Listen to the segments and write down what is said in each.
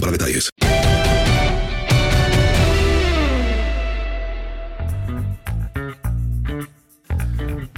para detalles.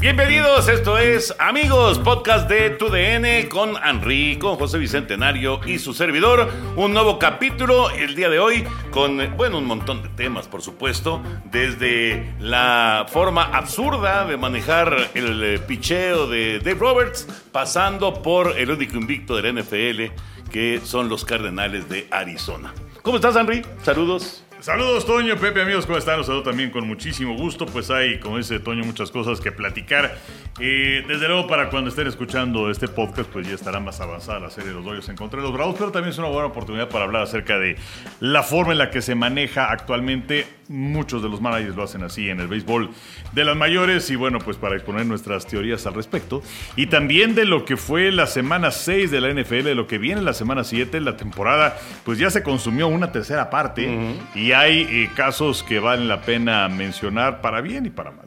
Bienvenidos, esto es Amigos, podcast de TUDN con Henry, con José Bicentenario y su servidor. Un nuevo capítulo el día de hoy con, bueno, un montón de temas, por supuesto, desde la forma absurda de manejar el eh, picheo de Dave Roberts, pasando por el único invicto del NFL, que son los Cardenales de Arizona. ¿Cómo estás, Henry? Saludos. Saludos, Toño, Pepe, amigos, ¿cómo están? Los saludo también con muchísimo gusto. Pues hay, como dice Toño, muchas cosas que platicar. Eh, desde luego, para cuando estén escuchando este podcast, pues ya estará más avanzada la serie de los Dodgers en contra de los Bravos, pero también es una buena oportunidad para hablar acerca de la forma en la que se maneja actualmente. Muchos de los managers lo hacen así en el béisbol de las mayores y bueno, pues para exponer nuestras teorías al respecto. Y también de lo que fue la semana 6 de la NFL, de lo que viene la semana 7, la temporada, pues ya se consumió una tercera parte y hay eh, casos que valen la pena mencionar para bien y para mal.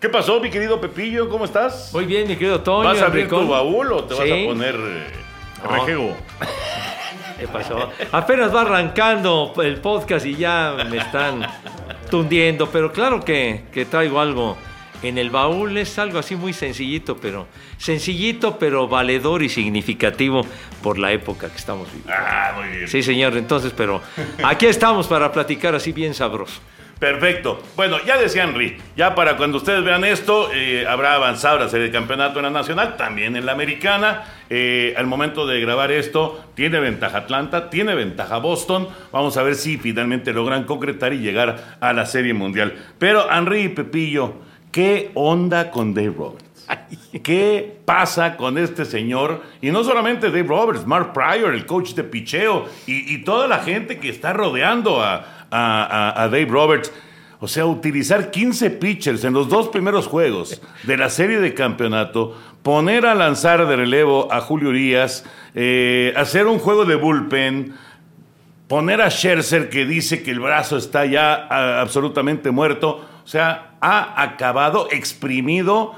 ¿Qué pasó, mi querido Pepillo? ¿Cómo estás? Muy bien, mi querido Toño. ¿Vas a abrir Enricón. tu baúl o te vas a poner... eh, No. Rejego. ¿Qué pasó? Apenas va arrancando el podcast y ya me están tundiendo, pero claro que, que traigo algo en el baúl. Es algo así muy sencillito, pero sencillito, pero valedor y significativo por la época que estamos viviendo. Ah, muy bien. Sí, señor, entonces, pero aquí estamos para platicar así bien sabroso. Perfecto. Bueno, ya decía Henry, ya para cuando ustedes vean esto, eh, habrá avanzado la serie de campeonato en la nacional, también en la americana. Eh, al momento de grabar esto, tiene ventaja Atlanta, tiene ventaja Boston. Vamos a ver si finalmente logran concretar y llegar a la serie mundial. Pero Henry y Pepillo, ¿qué onda con Dave Roberts? ¿Qué pasa con este señor? Y no solamente Dave Roberts, Mark Pryor, el coach de picheo, y, y toda la gente que está rodeando a, a- Dave Roberts. O sea, utilizar 15 pitchers en los dos primeros juegos de la serie de campeonato, poner a lanzar de relevo a Julio Urias, eh, hacer un juego de bullpen, poner a Scherzer que dice que el brazo está ya absolutamente muerto. O sea, ha acabado, exprimido,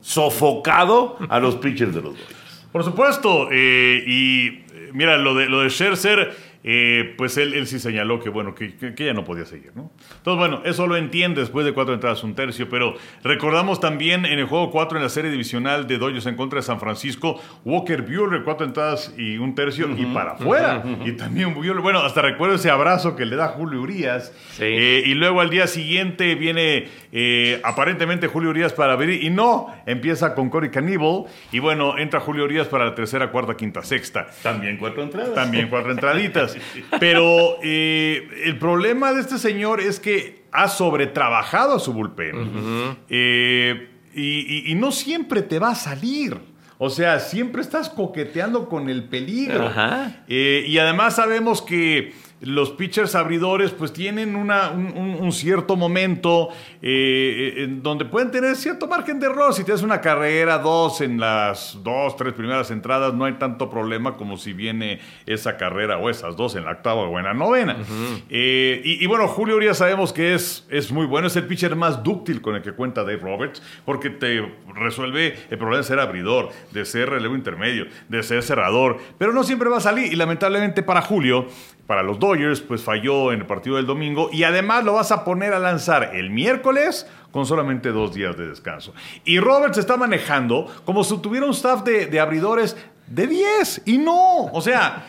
sofocado a los pitchers de los Dodgers. Por supuesto, eh, y eh, mira, lo de, lo de Scherzer, eh, pues él, él sí señaló que, bueno, que, ya no podía seguir, ¿no? Entonces, bueno, eso lo entiende después de cuatro entradas, un tercio, pero recordamos también en el juego 4 en la serie divisional de Dodgers en contra de San Francisco, Walker Buehler, cuatro entradas y un tercio, y para afuera. Y también Buehler, bueno, hasta recuerdo ese abrazo que le da Julio Urias. Sí. Eh, y luego al día siguiente viene eh, aparentemente Julio Urias para abrir y no, empieza con Corey Cannibal y bueno, entra Julio Urias para la tercera, cuarta, quinta, sexta. También cuatro entradas. También cuatro entraditas. Pero eh, el problema de este señor es que ha sobretrabajado a su bullpen. Eh, y, y- y no siempre te va a salir. O sea, siempre estás coqueteando con el peligro. Ajá. Eh, y además sabemos que los pitchers abridores pues tienen una- un, cierto momento eh, en donde pueden tener cierto margen de error. Si tienes una carrera, dos en las dos, tres primeras entradas, no hay tanto problema como si viene esa carrera o esas dos en la octava o en la novena. Eh, y, y bueno, Julio Urias sabemos que es, es muy bueno, es el pitcher más dúctil con el que cuenta Dave Roberts, porque te resuelve el problema de ser abridor, de ser relevo intermedio, de ser cerrador, pero no siempre va a salir. Y lamentablemente para Julio, para los Dodgers, pues falló en el partido del domingo y además lo vas a poner a lanzar el miércoles con solamente dos días de descanso. Y Roberts está manejando como si tuviera un staff de, de abridores de 10 y no, o sea...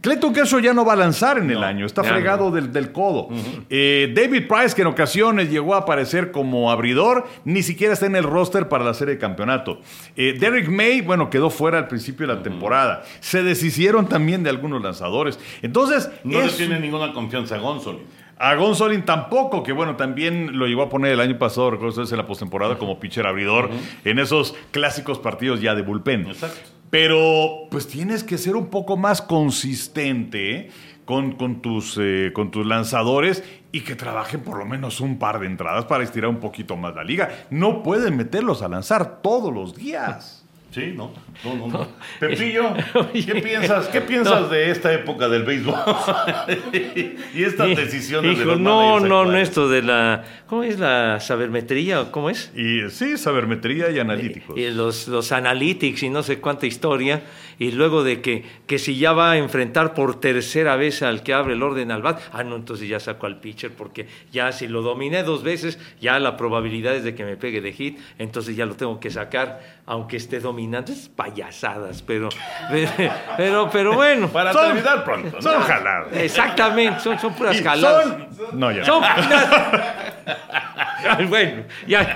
Clayton Kershaw ya no va a lanzar en el año, está fregado del, del codo. Eh, David Price, que en ocasiones llegó a aparecer como abridor, ni siquiera está en el roster para la serie de campeonato. Eh, Derek May, bueno, quedó fuera al principio de la temporada. Se deshicieron también de algunos lanzadores. Entonces, No le tiene ninguna confianza a Gonzalo. a Gonzolin tampoco, que bueno, también lo llegó a poner el año pasado, recuerdo ustedes, en la postemporada como pitcher abridor en esos clásicos partidos ya de bullpen. Exacto. Pero pues tienes que ser un poco más consistente con, con tus, eh, con tus lanzadores y que trabajen por lo menos un par de entradas para estirar un poquito más la liga. No pueden meterlos a lanzar todos los días. Sí, no, no, no. no. Pepillo, ¿qué piensas, qué piensas de esta época del béisbol? y estas decisiones de Hijo, los no, no, no, esto de la. ¿Cómo es la sabermetría? o ¿Cómo es? Y sí, sabermetría y analíticos. Y los, los analytics y no sé cuánta historia. Y luego de que, que si ya va a enfrentar por tercera vez al que abre el orden al bat, ah, no, entonces ya saco al pitcher, porque ya si lo dominé dos veces, ya la probabilidad es de que me pegue de hit, entonces ya lo tengo que sacar, aunque esté dominando. Es payasadas, pero, pero, pero bueno. Para Son- terminar pronto. ¿no? Son jaladas. Exactamente, son, son puras jaladas. son- No, ya. Son bueno, ya,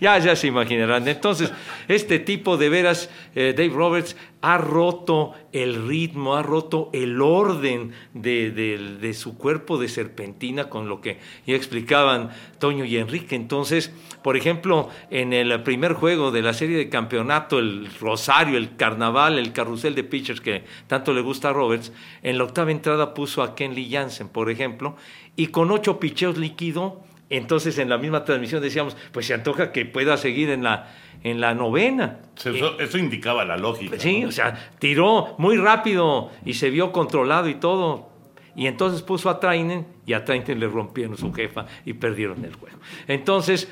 ya, ya se imaginarán. Entonces, este tipo de veras, eh, Dave Roberts, ha roto el ritmo, ha roto el orden de, de- su cuerpo de serpentina con lo que ya explicaban Toño y Enrique. Entonces, por ejemplo, en el primer juego de la serie de campeonato, el Rosario, el Carnaval, el carrusel de pitchers que tanto le gusta a Roberts, en la octava entrada puso a Kenley Jansen, por ejemplo, y con ocho picheos liquidó. Entonces, en la misma transmisión decíamos, pues se antoja que pueda seguir en la, en la novena. Eso, eso indicaba la lógica. Sí, ¿no? o sea, tiró muy rápido y se vio controlado y todo. Y entonces puso a Trainen y a Trainen le rompieron su jefa y perdieron el juego. Entonces,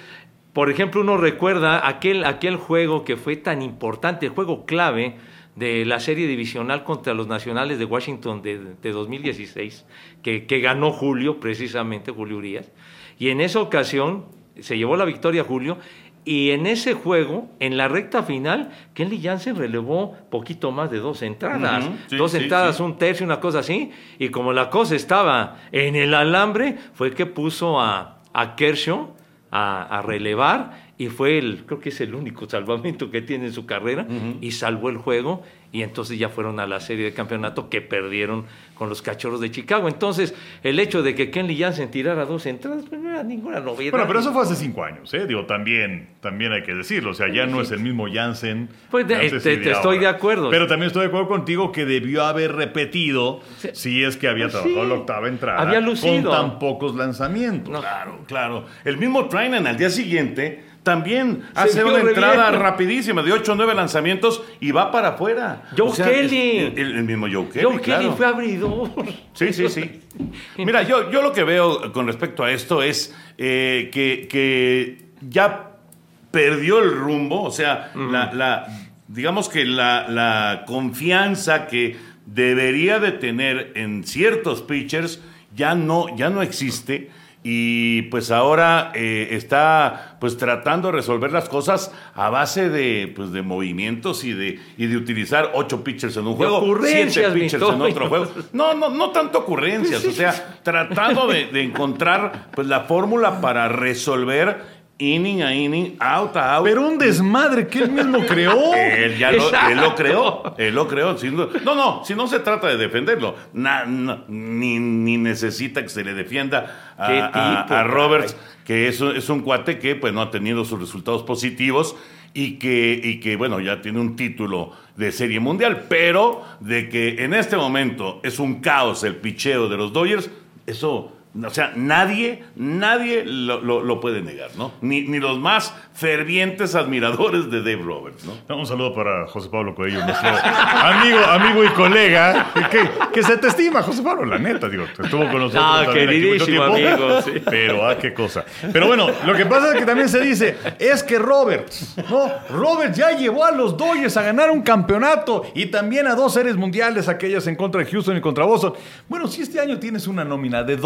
por ejemplo, uno recuerda aquel, aquel juego que fue tan importante, el juego clave de la serie divisional contra los Nacionales de Washington de, de 2016, que, que ganó Julio, precisamente, Julio Urias. Y en esa ocasión se llevó la victoria Julio y en ese juego, en la recta final, Kenley Jansen relevó poquito más de dos entradas. Sí, dos sí, entradas, sí. un tercio, una cosa así. Y como la cosa estaba en el alambre, fue que puso a, a Kershaw a, a relevar y fue el, creo que es el único salvamento que tiene en su carrera y salvó el juego y entonces ya fueron a la serie de campeonato que perdieron con los cachorros de Chicago. Entonces, el hecho de que Kenley Jansen tirara dos entradas, pues no era ninguna novedad. Bueno, pero eso fue hace cinco años, ¿eh? Digo, también, también hay que decirlo. O sea, ya no es el mismo Jansen. Pues de- este, te estoy de acuerdo. Pero también estoy de acuerdo contigo que debió haber repetido Sí. si es que había Pues trabajado sí. la octava entrada. Había lucido. Con tan pocos lanzamientos. Claro, claro. El mismo Trinan al día siguiente también hace una entrada bien. rapidísima de 8 o 9 lanzamientos y va para afuera. Joe Kelly. El, el mismo Joe Kelly. Joe Kelly fue abridor. Sí, sí, sí. Mira, yo, yo lo que veo con respecto a esto es eh, que, que ya perdió el rumbo, o sea, la, la- digamos que la, la confianza que debería de tener en ciertos pitchers ya no, ya no existe. Y pues ahora eh, está pues tratando de resolver las cosas a base de, pues, de movimientos y de, y de utilizar ocho pitchers en un juego, siete pitchers en otro juego. No, no, no tanto ocurrencias, o sea, tratando de, de encontrar pues, la fórmula para resolver inning a inning, out a out. Pero un desmadre que él mismo creó. Él ya lo, él lo creó, él lo creó. no, no, si no se trata de defenderlo, na- na- ni, ni necesita que se le defienda a, ¿Qué a- tipo, a Roberts, que es, un- es un cuate que pues, no ha tenido sus resultados positivos y que, y que, bueno, ya tiene un título de serie mundial, pero de que en este momento es un caos el picheo de los Dodgers, eso... O sea, nadie, nadie lo, lo- lo puede negar, ¿no? Ni, ni los más fervientes admiradores de Dave Roberts, ¿no? Un saludo para José Pablo Coelho, nuestro amigo, amigo y colega. Que, que se te estima, José Pablo, la neta, digo, estuvo con nosotros. Ah, aquí mucho queridísimo tiempo. amigo, sí. Pero, ah, qué cosa. Pero bueno, lo que pasa es que también se dice, es que Roberts, no, Roberts ya llevó a los Dodgers a ganar un campeonato y también a dos series mundiales, aquellas en contra de Houston y contra Boston. Bueno, si este año tienes una nómina de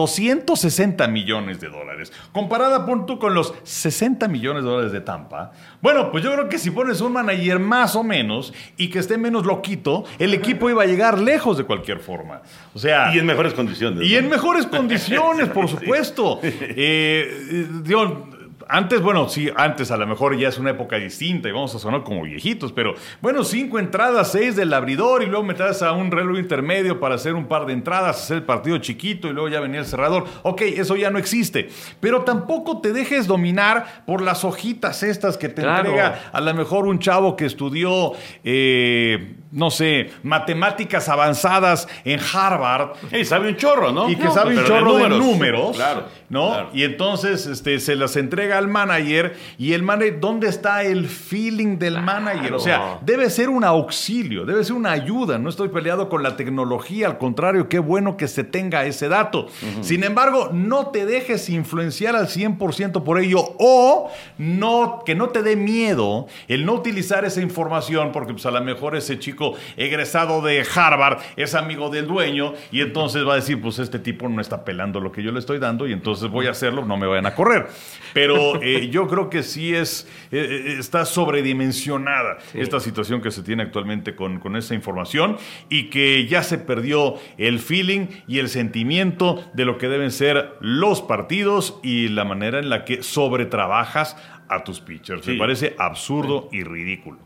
260 millones de dólares, comparada, pon tú, con los 60 millones de dólares de Tampa, bueno, pues yo creo que si pones un manager más o menos y que esté menos loquito, el equipo iba a llegar lejos de cualquier forma. O sea... Y en mejores condiciones. Y ¿no? en mejores condiciones, por supuesto. Eh, eh, digo, Antes, bueno, sí, antes a lo mejor ya es una época distinta y vamos a sonar como viejitos, pero bueno, cinco entradas, seis del abridor y luego meterás a un reloj intermedio para hacer un par de entradas, hacer el partido chiquito y luego ya venía el cerrador. Ok, eso ya no existe. Pero tampoco te dejes dominar por las hojitas estas que te Claro. entrega a lo mejor un chavo que estudió, eh, no sé, matemáticas avanzadas en Harvard. Y sabe un chorro, ¿no? Y que No, sabe un chorro de números, Claro. ¿no? claro. Y entonces este, se las entrega al manager y el manager, ¿dónde está el feeling del manager? O sea, debe ser un auxilio, debe ser una ayuda. No estoy peleado con la tecnología, al contrario, qué bueno que se tenga ese dato. Sin embargo, no te dejes influenciar al 100% por ello o no, que no te dé miedo el no utilizar esa información porque pues, a lo mejor ese chico egresado de Harvard es amigo del dueño y entonces va a decir, pues este tipo no está pelando lo que yo le estoy dando y entonces voy a hacerlo, no me vayan a correr. Pero eh, yo creo que sí es, eh, eh, está sobredimensionada esta situación que se tiene actualmente con, con esa información y que ya se perdió el feeling y el sentimiento de lo que deben ser los partidos y la manera en la que sobretrabajas a tus pitchers. Sí. Me parece absurdo y ridículo.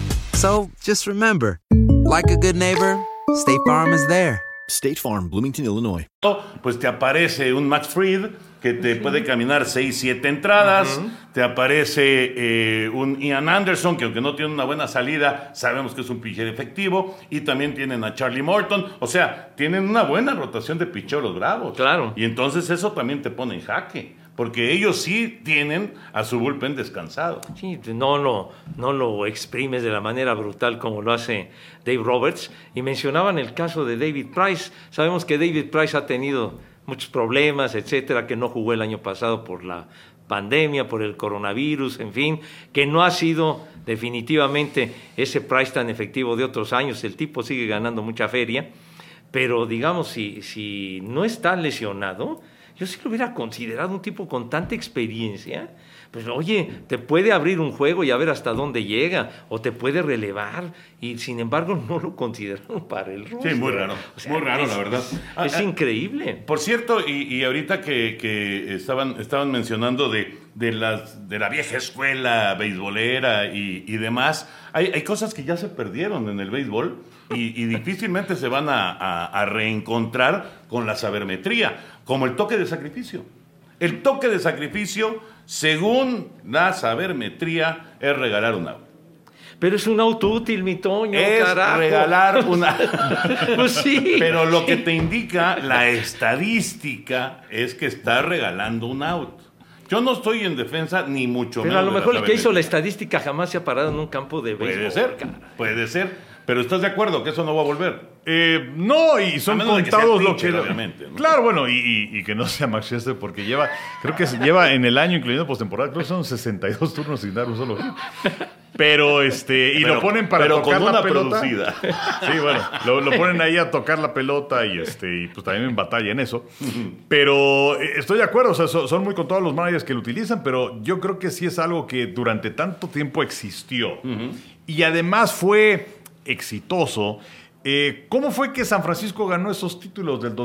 So just remember, like a good neighbor, State Farm is there. State Farm, Bloomington, Illinois. pues te aparece un Max Fried que te puede caminar 6, 7 entradas. Te aparece eh, un Ian Anderson, que aunque no tiene una buena salida, sabemos que es un pitcher efectivo. Y también tienen a Charlie Morton. O sea, tienen una buena rotación de picheros bravos. Claro. Y entonces eso también te pone en jaque. Porque ellos sí tienen a su bullpen descansado. Sí, no lo, no lo exprimes de la manera brutal como lo hace Dave Roberts. Y mencionaban el caso de David Price. Sabemos que David Price ha tenido muchos problemas, etcétera, que no jugó el año pasado por la pandemia, por el coronavirus, en fin, que no ha sido definitivamente ese Price tan efectivo de otros años. El tipo sigue ganando mucha feria, pero digamos, si, si no está lesionado, yo sí lo hubiera considerado un tipo con tanta experiencia. Pues oye, te puede abrir un juego y a ver hasta dónde llega, o te puede relevar, y sin embargo no lo consideraron para el roster. Sí, muy raro, muy raro, la verdad. Ah, Es ah, increíble. Por cierto, y, y ahorita que, que estaban, estaban mencionando de, de, las, de la vieja escuela beisbolera y, y demás, hay, hay cosas que ya se perdieron en el béisbol y, y difícilmente se van a, a- a reencontrar con la sabermetría, como el toque de sacrificio. El toque de sacrificio, según la sabermetría, es regalar un auto. Pero es un auto útil, mi Toño, Es carajo. regalar una... Pues sí. Pero lo que te indica la estadística es que está regalando un auto. Yo no estoy en defensa ni mucho Pero menos. a lo mejor el que hizo la estadística jamás se ha parado en un campo de béisbol. Puede ser, cara. puede ser. Pero ¿estás de acuerdo que eso no va a volver? Eh, no, y son que contados lo que. obviamente, ¿no? Claro, bueno, y, y- y que no sea Max Scherzer porque lleva, creo que lleva en el año, incluyendo postemporada, creo que son 62 turnos sin dar un solo. Pero este, y Pero- lo ponen para pero tocar con la una pelota. producida. Sí, bueno, lo, lo ponen ahí a tocar la pelota y este, y pues también en batalla en eso. Pero eh, estoy de acuerdo, o sea, son, son muy contados los managers que lo utilizan, pero yo creo que sí es algo que durante tanto tiempo existió. Y además fue exitoso. Eh, ¿Cómo fue que San Francisco ganó esos títulos del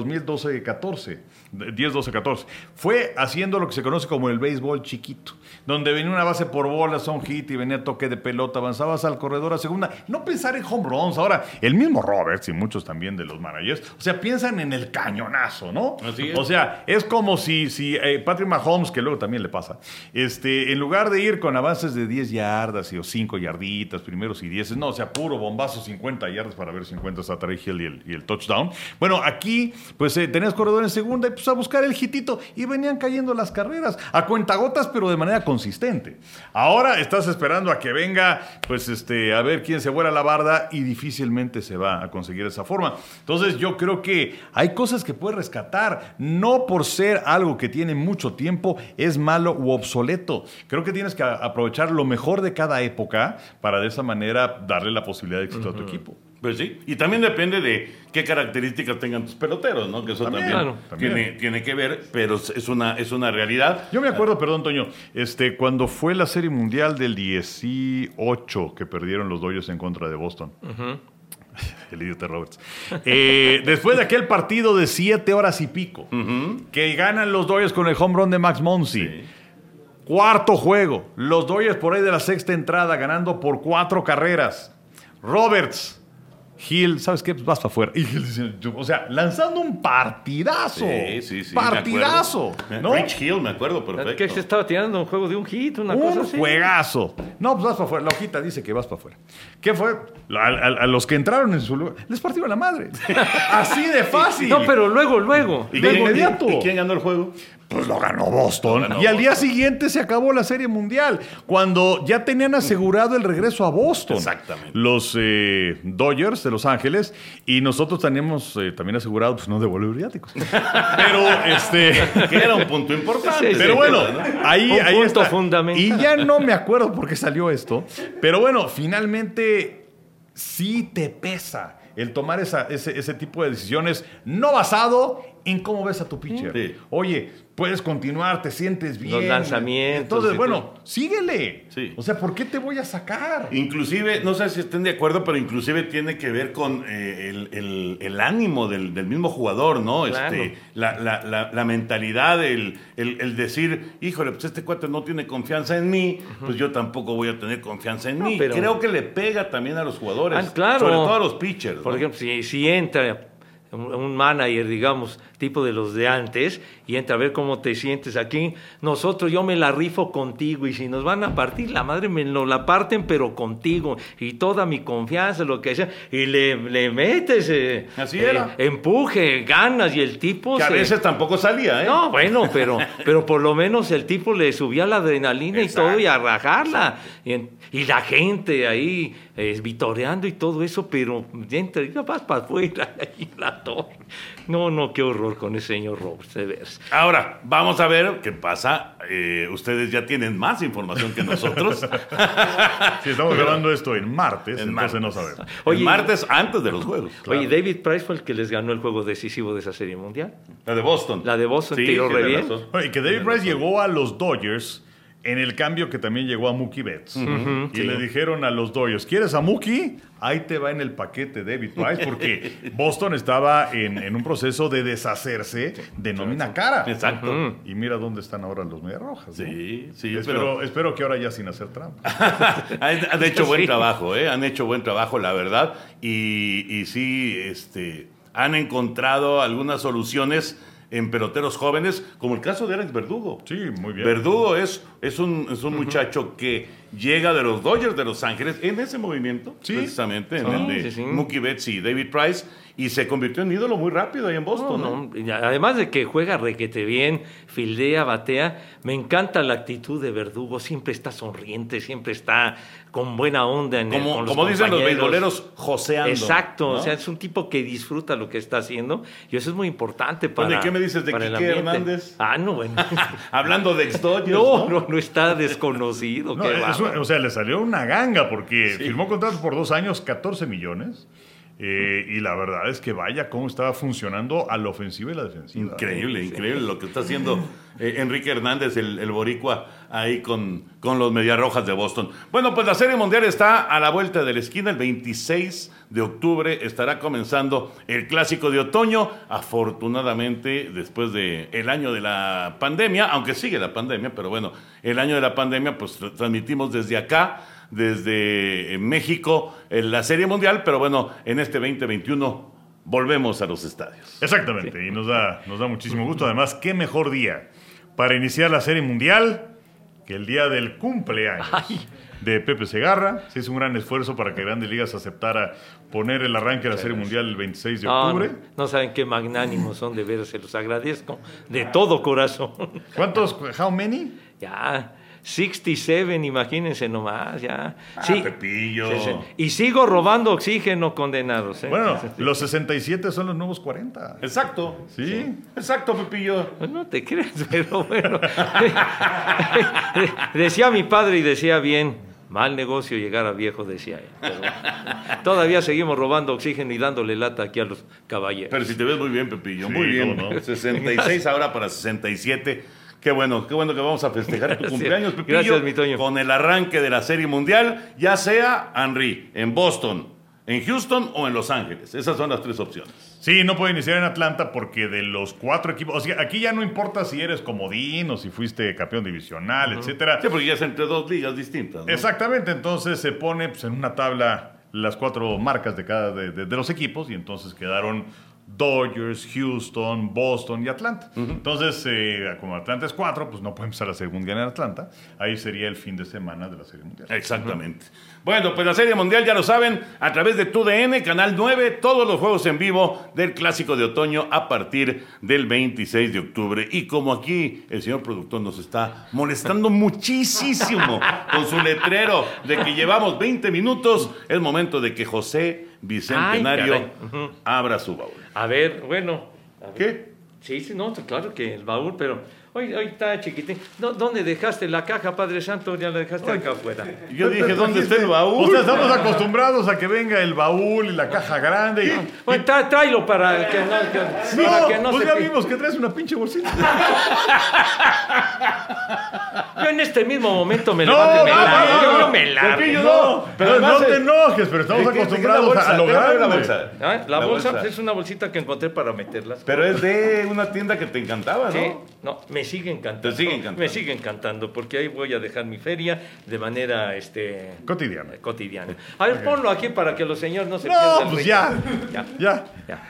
2012-14? 10-12-14. Fue haciendo lo que se conoce como el béisbol chiquito, donde venía una base por bola, son hit y venía toque de pelota, avanzabas al corredor a segunda. No pensar en home runs. Ahora, el mismo Roberts y muchos también de los managers, o sea, piensan en el cañonazo, ¿no? Así es. O sea, es como si, si eh, Patrick Mahomes, que luego también le pasa, este, en lugar de ir con avances de 10 yardas y o 5 yarditas, primeros y 10, no, o sea, puro bombazo 50 yardas para ver 50 cuentas a Trey Hill y el, y el touchdown. Bueno, aquí, pues eh, tenías corredor en segunda y pues a buscar el hitito y venían cayendo las carreras a cuentagotas, pero de manera consistente. Ahora estás esperando a que venga, pues este, a ver quién se vuela la barda y difícilmente se va a conseguir esa forma. Entonces, yo creo que hay cosas que puedes rescatar, no por ser algo que tiene mucho tiempo es malo u obsoleto. Creo que tienes que aprovechar lo mejor de cada época para de esa manera darle la posibilidad de éxito a tu equipo. Pues sí, y también depende de qué características tengan tus peloteros, ¿no? Que eso También, también, claro, también. Tiene, tiene que ver, pero es una, es una realidad. Yo me acuerdo, perdón, Toño, este, cuando fue la Serie Mundial del 18 que perdieron los Dodgers en contra de Boston. El idiota Roberts. Eh, después de aquel partido de siete horas y pico, que ganan los Dodgers con el home run de Max Monsi. Cuarto juego. Los Dodgers por ahí de la sexta entrada ganando por cuatro carreras. Roberts. Hill, ¿sabes qué? Pues vas para afuera. Y Hill dice, o sea, lanzando un partidazo. Sí, sí, sí. Partidazo. ¿no? Rich Hill, me acuerdo perfecto. Que se estaba tirando un juego de un hit, una un cosa así. juegazo. No, pues vas para afuera. La hojita dice que vas para afuera. ¿Qué fue? A, a- a los que entraron en su lugar, les partieron la madre. Así de fácil. No, pero luego, luego. ¿Y de quién- inmediato. ¿Y quién ganó el juego? Pues lo ganó Boston. Lo ganó y al día Boston. siguiente se acabó la Serie Mundial, cuando ya tenían asegurado el regreso a Boston. Exactamente. Los eh, Dodgers de Los Ángeles y nosotros teníamos eh, también asegurado, pues no devolver viáticos. Pero este... Que era un punto importante. Sí, sí. Pero bueno, ahí, Un ahí punto está. fundamental. Y ya no me acuerdo por qué salió esto. Pero bueno, finalmente sí te pesa el tomar esa- ese, ese tipo de decisiones no basado en cómo ves a tu pitcher. Sí. Oye, puedes continuar, te sientes bien. Los lanzamientos Entonces, bueno, síguele. Sí. O sea, ¿por qué te voy a sacar? Inclusive, no sé si estén de acuerdo, pero inclusive tiene que ver con eh, el, el- el ánimo del, del mismo jugador, ¿no? Claro. Este, la, la- la- la mentalidad, el, el- el decir, híjole, pues este cuate no tiene confianza en mí, pues yo tampoco voy a tener confianza en No, mí. pero- Creo que le pega también a los jugadores, Ah, claro. sobre todo a los pitchers. Por ¿no? ejemplo, si, si entra un, manager, digamos, tipo de los de antes, y entra a ver cómo te sientes aquí, nosotros, yo me la rifo contigo, y si nos van a partir, la madre me lo la parten, pero contigo, y toda mi confianza, lo que sea, y le, le metes eh, Así eh, era. empuje, ganas, y el tipo que a veces tampoco salía, ¿eh? No, bueno, pero, pero por lo menos el tipo le subía la adrenalina y todo y a rajarla. Y, en- y la gente ahí eh, vitoreando y todo eso, pero entra, ya vas para afuera en la torre. No, no, qué horror con ese señor Roberts, de veras. Ahora, vamos a ver qué pasa. Eh, ustedes ya tienen más información que nosotros. Si estamos grabando esto en martes, En entonces martes. no sabemos. Oye, el martes antes de los juegos. Oye, David Price fue el que les ganó el juego decisivo de esa serie mundial. La de Boston. La de Boston tiró re bien. Oye, que David Price llegó a los Dodgers en el cambio que también llegó a Mookie Betts. y le dijeron a los Dodgers, ¿quieres a Mookie? Ahí te va en el paquete David Price, porque Boston estaba en, en un proceso de deshacerse de nómina cara. Exacto. Y mira dónde están ahora los Medias Rojas. ¿no? Sí, sí, espero, pero- espero que ahora ya sin hacer trampa. han, hecho buen trabajo, ¿eh? Han hecho buen trabajo, la verdad. Y, y sí, este, han encontrado algunas soluciones en peloteros jóvenes, como el caso de Alex Verdugo. Sí, muy bien. Verdugo es, es un, es un muchacho que llega de los Dodgers de Los Ángeles en ese movimiento, Sí. precisamente, en el de. Mookie Betts y David Price, y se convirtió en ídolo muy rápido ahí en Boston. No, ¿no? no, Además de que juega requete bien, fildea, batea, me encanta la actitud de Verdugo, siempre está sonriente, siempre está con buena onda en el- Como, con los como dicen los beisboleros, joseando. Exacto, o sea, es un tipo que disfruta lo que está haciendo y eso es muy importante para Bueno, ¿y qué me dices de el Quique. Hernández? Ah, no, bueno. Hablando de ex Dodgers, no, no, no está desconocido. No, qué es o sea, le salió una ganga porque firmó contrato por dos años, 14 millones. Eh, y la verdad es que vaya cómo estaba funcionando a la ofensiva y la defensiva. Increíble, increíble lo que está haciendo eh, Enrique Hernández, el, el boricua, ahí con, con los Medias Rojas de Boston. Bueno, pues la Serie Mundial está a la vuelta de la esquina. El 26 de octubre estará comenzando el Clásico de Otoño. Afortunadamente, después del el año de la pandemia, aunque sigue la pandemia, pero bueno, el año de la pandemia, pues tra- transmitimos desde acá, desde eh, México, en la Serie Mundial, pero bueno, en este 2021 volvemos a los estadios. Exactamente, y nos da, nos da muchísimo gusto. Además, qué mejor día para iniciar la Serie Mundial que el día del cumpleaños de Pepe Segarra. Se hizo un gran esfuerzo para que Grandes Ligas aceptara poner el arranque de la Serie Mundial el 26 de No, octubre. no, no saben qué magnánimos son de veras, se los agradezco de todo corazón. ¿Cuántos? ¿How many? Ya, 67, imagínense nomás, ya. Ah, Pepillo. sí, sí. Y sigo robando oxígeno, condenados. ¿eh? Bueno, los 67 son los nuevos 40. Exacto. Sí. Exacto, Pepillo. Pues no te creas, pero bueno. decía mi padre y decía bien, mal negocio llegar a viejo, decía él. Pero todavía seguimos robando oxígeno y dándole lata aquí a los caballeros. Pero si te ves muy bien, Pepillo. Sí, muy bien. ¿cómo no? 66 ahora para 67. Qué bueno, qué bueno que vamos a festejar tu cumpleaños, Pepillo. Gracias, mi Toño. Con el arranque de la Serie Mundial, ya sea Henry, en Boston, en Houston o en Los Ángeles. Esas son las tres opciones. Sí, no puede iniciar en Atlanta porque de los cuatro equipos, o sea, aquí ya no importa si eres comodín o si fuiste campeón divisional, etcétera. Sí, porque ya es entre dos ligas distintas. ¿no? Exactamente, entonces se pone pues, en una tabla las cuatro marcas de cada de, de- de los equipos y entonces quedaron Dodgers, Houston, Boston y Atlanta. Entonces, eh, como Atlanta es cuatro, pues no puede empezar la Serie Mundial en Atlanta. Ahí sería el fin de semana de la Serie Mundial. Exactamente. Bueno, pues la Serie Mundial ya lo saben, a través de TUDN, Canal 9, todos los juegos en vivo del Clásico de Otoño a partir del 26 de octubre. Y como aquí el señor productor nos está molestando muchísimo con su letrero de que llevamos 20 minutos, es momento de que José Bicentenario Ay, abra su baúl. A ver, bueno. a ver. ¿Qué? Sí, sí, no, claro que el baúl, pero hoy, hoy está chiquitín. ¿Dó- ¿Dónde dejaste la caja, Padre Santo? Ya la dejaste acá afuera. Yo dije, ¿dónde está el baúl? O sea, estamos acostumbrados a que venga el baúl y la caja grande. y- Bueno, tra- tráelo para que no, que, para No, que no pues se ya pi- vimos que traes una pinche bolsita. Yo en este mismo momento me No, levanto y me no, largo. no, Yo no, no me largo. Pepillo, No, pero pero no además te enojes, pero estamos ¿De qué- de qué es la acostumbrados bolsa? a lo Déjame ver la grande. bolsa. ¿Ah? La, La bolsa, bolsa. pues, es una bolsita que encontré para meterlas. Pero es de una tienda que te encantaba, ¿no? Sí, no, me sigue encantando. Te sigue encantando. Me sigue encantando, porque ahí voy a dejar mi feria de manera este, Cotidiana. cotidiana. A ver, ponlo aquí para que los señores no se pierdan. No, el pues ya. Ya. Ya. Ya.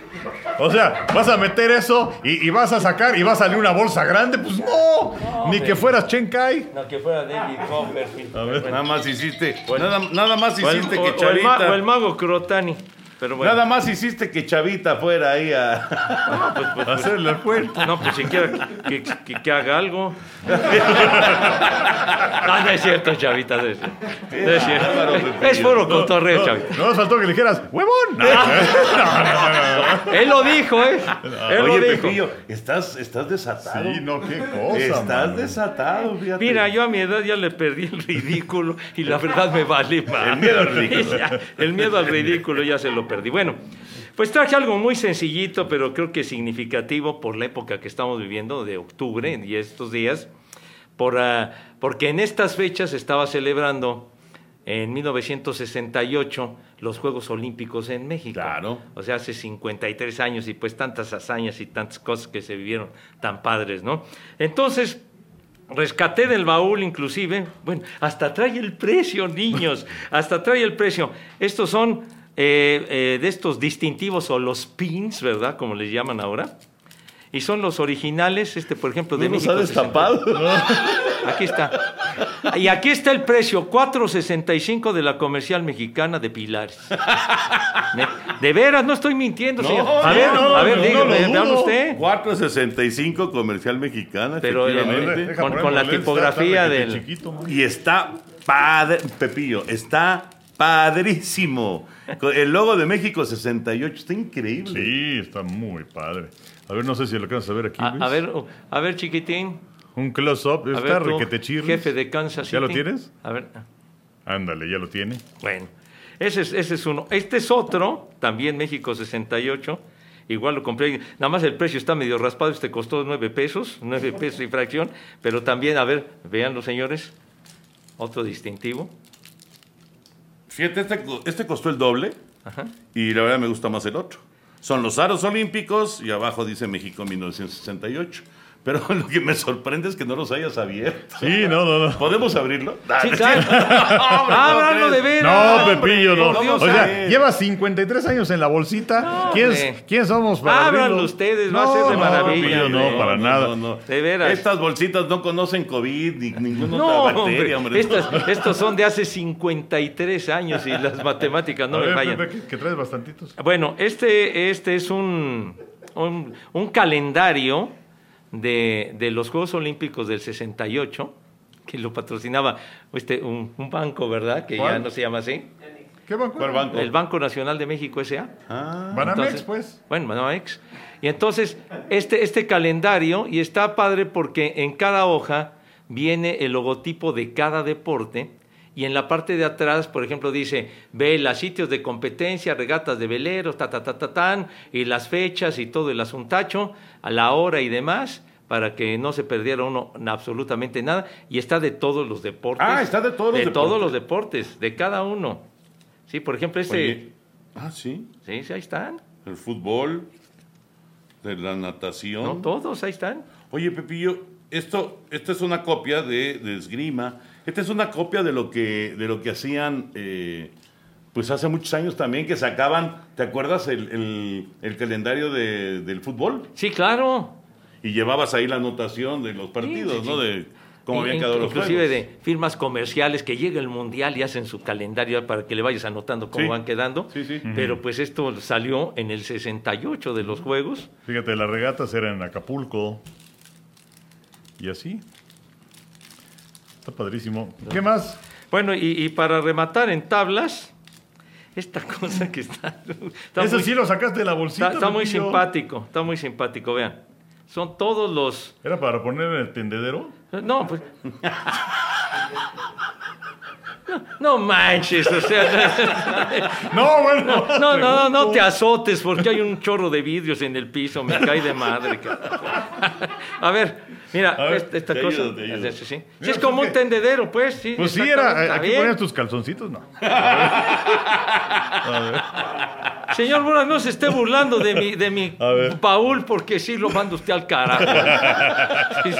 O sea, vas a meter eso y, y vas a sacar y va a salir una bolsa grande. Pues no. Ni que fueras Chen Kai. No, que fuera David Copperfield. A ver. Nada más hiciste, nada, nada más O el, hiciste o- que o el ma- o el mago Crotani. Pero bueno. nada más hiciste que Chavita fuera ahí a... Hacerle el cuento. No, pues siquiera que, que- que haga algo. No, no es cierto, chavita. No es, no es cierto. Es puro cotorreo, chavita. No nos faltó que le dijeras, huevón. No, no, no, no. Él lo dijo, ¿eh? Él Oye, lo dijo. Pepillo, estás, estás desatado. Sí, no, qué cosa. estás mano. desatado, fíjate. Mira, yo a mi edad ya le perdí el ridículo y la verdad me vale más. El miedo al ridículo. El miedo al ridículo ya se lo perdí. Bueno, pues traje algo muy sencillito, pero creo que significativo por la época que estamos viviendo, de octubre y estos días, por, ah, porque en estas fechas se estaba celebrando en 1968 los Juegos Olímpicos en México. Claro. O sea, hace 53 años y pues tantas hazañas y tantas cosas que se vivieron tan padres, ¿no? Entonces, rescaté del baúl inclusive, bueno, hasta trae el precio, niños, hasta trae el precio. Estos son eh, eh, de estos distintivos o los pins, ¿verdad? Como les llaman ahora. Y son los originales, este, por ejemplo, de ¿No México. ha destapado? Aquí está. Y aquí está el precio, 4.65 de la comercial mexicana de Pilares. De veras, no estoy mintiendo, No, señor. no, A ver, no, a ver, no, dígame, no lo ¿me habla dudo. usted? 465 comercial mexicana, Pero, eh, efectivamente. Con- la tipografía del- chiquito. Y está padre, Pepillo, está padrísimo. El logo de México 68, está increíble. Sí, está muy padre. A ver, no sé si lo alcanzas a ver aquí. A, Luis. a ver, uh, a ver, chiquitín. Un close-up. A Está ver, tú, requete jefe de Kansas City. ¿Ya lo tienes? A ver. Ándale, ya lo tiene. Bueno, ese es, ese es uno. Este es otro, también México 68. Igual lo compré, nada más el precio está medio raspado, este costó 9 pesos, 9 pesos y fracción, pero también, a ver, vean los señores, otro distintivo. Fíjate, este, este costó el doble Ajá. y la verdad me gusta más el otro. Son los aros olímpicos y abajo dice México 1968. Pero lo que me sorprende es que no los hayas abierto. Sí, no, no, no. ¿Podemos abrirlo? Sí, claro. Hombre, ¿cómo de veras. No, Pepillo, no. Dios, o sea, hombre. lleva 53 años en la bolsita. No, ¿Quién, hombre. ¿Quién somos para Ábranlo abrirlo? ustedes, va a ser de no, maravilla, Pepillo, no, hombre. para nada. no, no. De veras. Estas bolsitas no conocen COVID ni ninguna No, otra hombre, bacteria, hombre. estas- estos son de hace 53 años y las matemáticas no A me ver, fallan. Pepe, que, que traes bastantitos. Bueno, este, este es un, un, un calendario de, de los Juegos Olímpicos del 68, que lo patrocinaba este, un, un banco, ¿verdad? Que ya no se llama así. ¿Qué banco? ¿Cuál banco? El Banco Nacional de México S.A. Ah, Banamex, Entonces- pues. Bueno, Banamex. Y entonces, este, este calendario, y está padre porque en cada hoja viene el logotipo de cada deporte, y en la parte de atrás, por ejemplo, dice, ve los sitios de competencia, regatas de veleros, ta, ta, ta, ta, tan, y las fechas y todo el asuntacho, a la hora y demás, para que no se perdiera uno absolutamente nada, y está de todos los deportes. Ah, está de todos los De todos deportes. los deportes, de cada uno. Sí, por ejemplo, este... Oye, ah, sí. Sí, sí, ahí están. El fútbol, de la natación. No, todos, ahí están. Oye, Pepillo, esto, esta es una copia de, de esgrima. Esta es una copia de lo que, de lo que hacían, eh, pues hace muchos años también, que sacaban, ¿te acuerdas el, el- el calendario de- del fútbol? Sí, claro. Y llevabas ahí la anotación de los partidos, Sí, sí, ¿no? sí. De cómo habían quedado los Inclusive juegos. de firmas comerciales que llega el mundial y hacen su calendario para que le vayas anotando cómo Sí. van quedando. Sí, sí. Pero pues esto salió en el 68 de los juegos. Fíjate, las regatas eran en Acapulco. Y así. Está padrísimo. ¿Qué más? Bueno, y, y para rematar en tablas, esta cosa que está... está Eso muy- sí lo sacaste de la bolsita. está- está muy simpático, está muy simpático, vean. Son todos los... ¿Era para poner en el tendedero? No, pues... No, no manches, o sea... No, bueno. No, no, no, no te azotes porque hay un chorro de vidrios en el piso, me cae de madre. A ver, mira, A ver, esta, te cosa. ayudo, te ayudo. Sí, sí. Mira, es como un tendedero, pues, sí. Pues sí, era. ¿Aquí ponías tus calzoncitos? No. Señor Bura, no se esté burlando de mi, de mi A ver. baúl porque sí lo manda usted al carajo.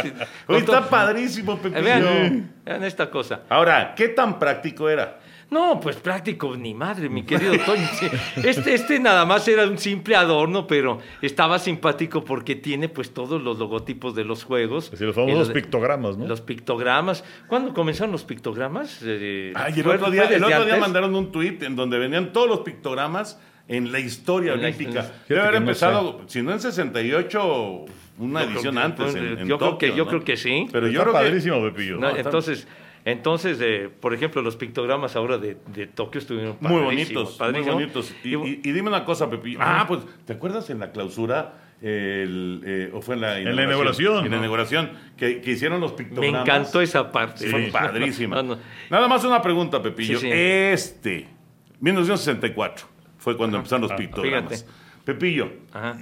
Sí. Oye, está padrísimo, Eh, Pepillo. Vean, vean esta cosa. Ahora, ¿qué tan práctico era? No, pues práctico, ni madre, mi querido Toño. Este, este nada más era un simple adorno, pero estaba simpático porque tiene pues todos los logotipos de los juegos. Así, los Y famosos pictogramas, ¿no? Los pictogramas. ¿Cuándo comenzaron los pictogramas? Eh, Ay, el ¿fue- otro día, el otro día mandaron un tuit en donde venían todos los pictogramas en la historia En la- olímpica. Debe haber no empezado, si no en 68, una Yo edición que- antes. en- en yo creo que- Tokio, yo ¿no? creo que sí. Pero yo Está creo que padrísimo, Pepillo. No, está- entonces, entonces eh, por ejemplo, los pictogramas ahora de, de Tokio estuvieron muy padrísimos, bonitos, muy padrísimos. bonitos. Y, Y- dime una cosa, Pepillo. Ah, pues, ¿te acuerdas en la clausura? el, eh, o fue en la la inauguración, En la inauguración, que, que hicieron los me pictogramas. encantó esa parte. Fue padrísima. No, no. Nada más una pregunta, Pepillo. Sí, sí. Este, 1964, fue cuando empezaron los pictogramas. Fíjate. Pepillo, Ajá.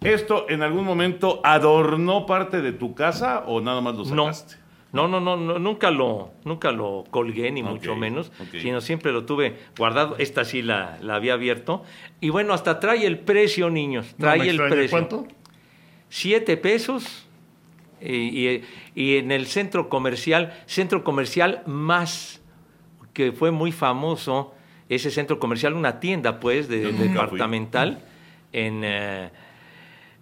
¿esto en algún momento adornó parte de tu casa o nada más lo No. sacaste? No, no, no, no, nunca lo, nunca lo colgué, ni mucho menos, sino siempre lo tuve guardado. Esta sí la, la había abierto. Y bueno, hasta trae el precio, niños. Trae el precio. ¿Cuánto? Siete pesos. Y, y- y en el centro comercial, centro comercial más, que fue muy famoso, ese centro comercial, una tienda pues de, fui. En eh,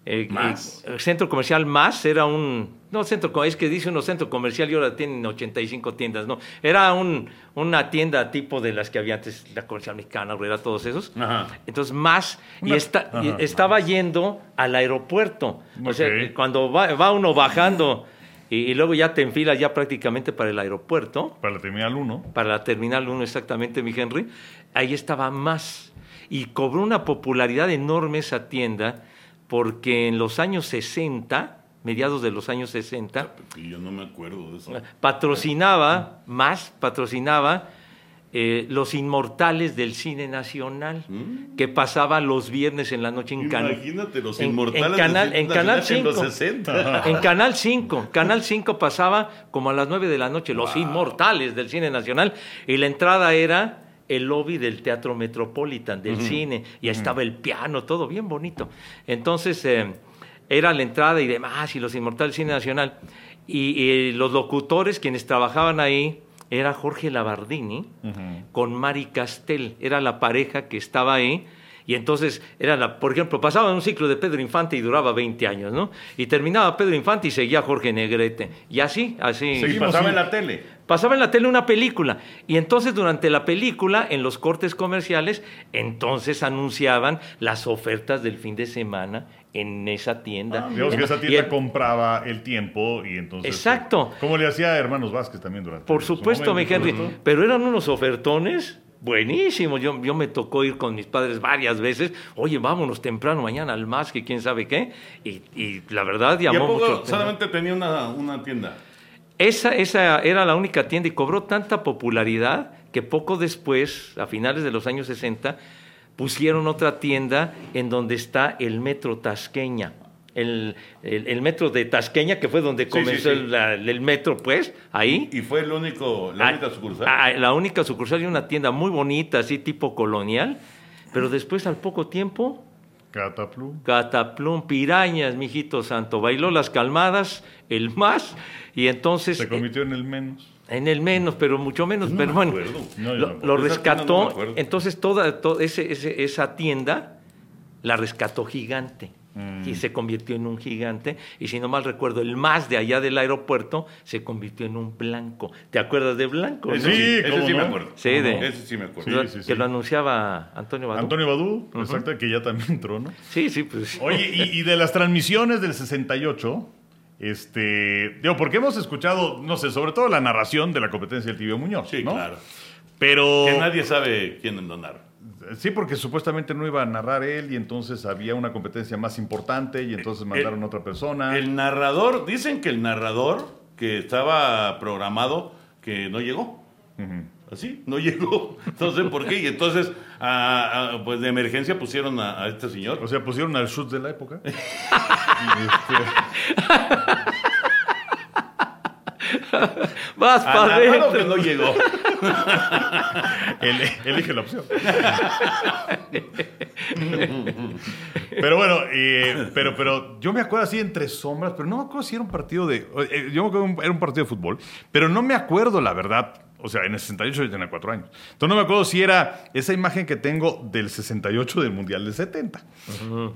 eh, Más. eh, centro comercial más, era un, no centro, es que dice uno centro comercial y ahora tienen 85 tiendas, no, era un, una tienda tipo de las que había antes, la comercial mexicana, era todos esos. Ajá. Entonces, más, y, Ajá. estaba yendo al aeropuerto. O sea, cuando va, va uno bajando y, y luego ya te enfilas ya prácticamente para el aeropuerto, Para la terminal 1. para la Terminal 1 exactamente, mi Henry, ahí estaba más. Y cobró una popularidad enorme esa tienda porque en los años 60, mediados de los años 60, Pepillo, no me acuerdo de eso. patrocinaba, más patrocinaba eh, Los Inmortales del Cine Nacional, que pasaba los viernes en la noche en Canal. Imagínate los en- en inmortales Canal- del en cine Canal nacional en los 5. 60. En Canal 5, Canal 5 pasaba como a las 9 de la noche, Los Inmortales del Cine Nacional, y la entrada era el lobby del Teatro Metropolitan, del cine, y ahí estaba el piano, todo bien bonito. Entonces, eh, era la entrada y demás, y los Inmortales Cine Nacional. Y, y los locutores, quienes trabajaban ahí, era Jorge Labardini con Mari Castel, era la pareja que estaba ahí. Y entonces, era la, por ejemplo, pasaba un ciclo de Pedro Infante y duraba 20 años, ¿no? Y terminaba Pedro Infante y seguía Jorge Negrete. Y así, así. Seguimos, pasaba sí. en la tele. Pasaba en la tele una película y entonces durante la película, en los cortes comerciales, entonces anunciaban las ofertas del fin de semana en esa tienda. Digamos que esa tienda el- compraba el tiempo y entonces... Exacto. Como le hacía a Hermanos Vázquez también durante Por su supuesto, mi Henry, ¿no? pero eran unos ofertones buenísimos. Yo, yo me tocó ir con mis padres varias veces. Oye, vámonos temprano mañana al más que quién sabe qué. Y, y la verdad ¿Y a llamó poco mucho. solamente tenía una, una tienda? Esa, esa era la única tienda y cobró tanta popularidad que poco después, a finales de los años 60, pusieron otra tienda en donde está el metro Tasqueña. El, el- el metro de Tasqueña, que fue donde comenzó sí, sí. El, la- el metro, pues, ahí. Y fue el único, la Ah, única sucursal. ah, la única sucursal y una tienda muy bonita, así tipo colonial. Pero después, al poco tiempo, Cataplum. Cataplum, pirañas, mijito santo. Bailó las calmadas, el más, y entonces. Se convirtió en el menos. En el menos, pero mucho menos. pero bueno. No, lo, no rescató. entonces, toda, to- ese- ese- esa tienda la rescató gigante. Mm. Y se convirtió en un gigante. Y si no mal recuerdo, el más de allá del aeropuerto se convirtió en un blanco. ¿Te acuerdas de blanco? No? Sí, sí, ese sí me no. acuerdo. Sí, de- Ese sí me acuerdo. Sí, sí, que lo anunciaba Antonio Badú. Antonio Badú, exacto, que ya también entró, ¿no? Sí, sí, pues. Oye, y, y de las transmisiones del 68, este, digo, porque hemos escuchado, no sé, sobre todo la narración de la competencia del Tibio Muñoz, Sí, ¿no? claro. Pero Que nadie sabe quién donar. Sí, porque supuestamente no iba a narrar él y entonces había una competencia más importante y entonces mandaron a otra persona. El narrador, dicen que el narrador que estaba programado que no llegó. Así, no llegó. Entonces, ¿por qué? Y entonces, a- a- pues de emergencia pusieron a, a este señor. O sea, pusieron al shoot de la época. Y, este, Vas para que adentro. no llegó. el- elige la opción. pero bueno, eh, pero, pero yo me acuerdo así entre sombras, pero no me acuerdo si era un partido de. eh, yo me acuerdo era un partido de fútbol, pero no me acuerdo la verdad. O sea, en el 68 yo tenía cuatro años. Entonces no me acuerdo si era esa imagen que tengo del 68 del Mundial del 70.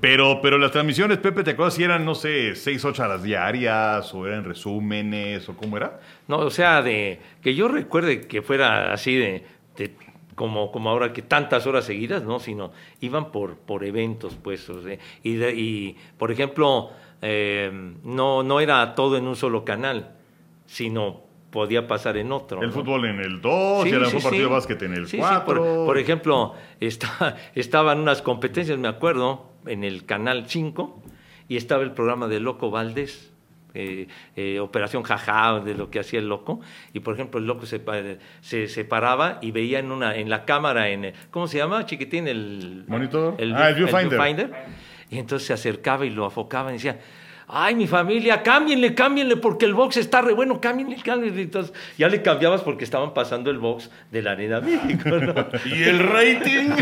pero, pero las transmisiones, Pepe, ¿te acuerdas si eran, no sé, 6, 8 horas diarias o eran resúmenes o cómo era? No, o sea, de que yo recuerde que fuera así de, de- como, como ahora que tantas horas seguidas, no, sino iban por, por eventos, pues, o sea, y, de- y, por ejemplo, eh, no, no era todo en un solo canal, sino podía pasar en otro. El ¿no? fútbol en el 2 Sí, y a lo sí, mejor partido sí. de básquet en el Sí, sí, 4. por, por ejemplo, está- estaban unas competencias, me acuerdo, en el Canal 5, y estaba el programa de Loco Valdés, eh, eh, Operación Jajá, de lo que hacía el Loco, y por ejemplo el Loco se, se separaba y veía en, una, en la cámara, en el- ¿cómo se llama, chiquitín? El Monitor. Ah, el viewfinder. y entonces se acercaba y lo afocaba y decía, ay, mi familia, cámbienle, cámbienle, porque el box está re bueno, cámbienle, cámbienle. Entonces ya le cambiabas porque estaban pasando el box de la Arena México, ¿no? Y el rating.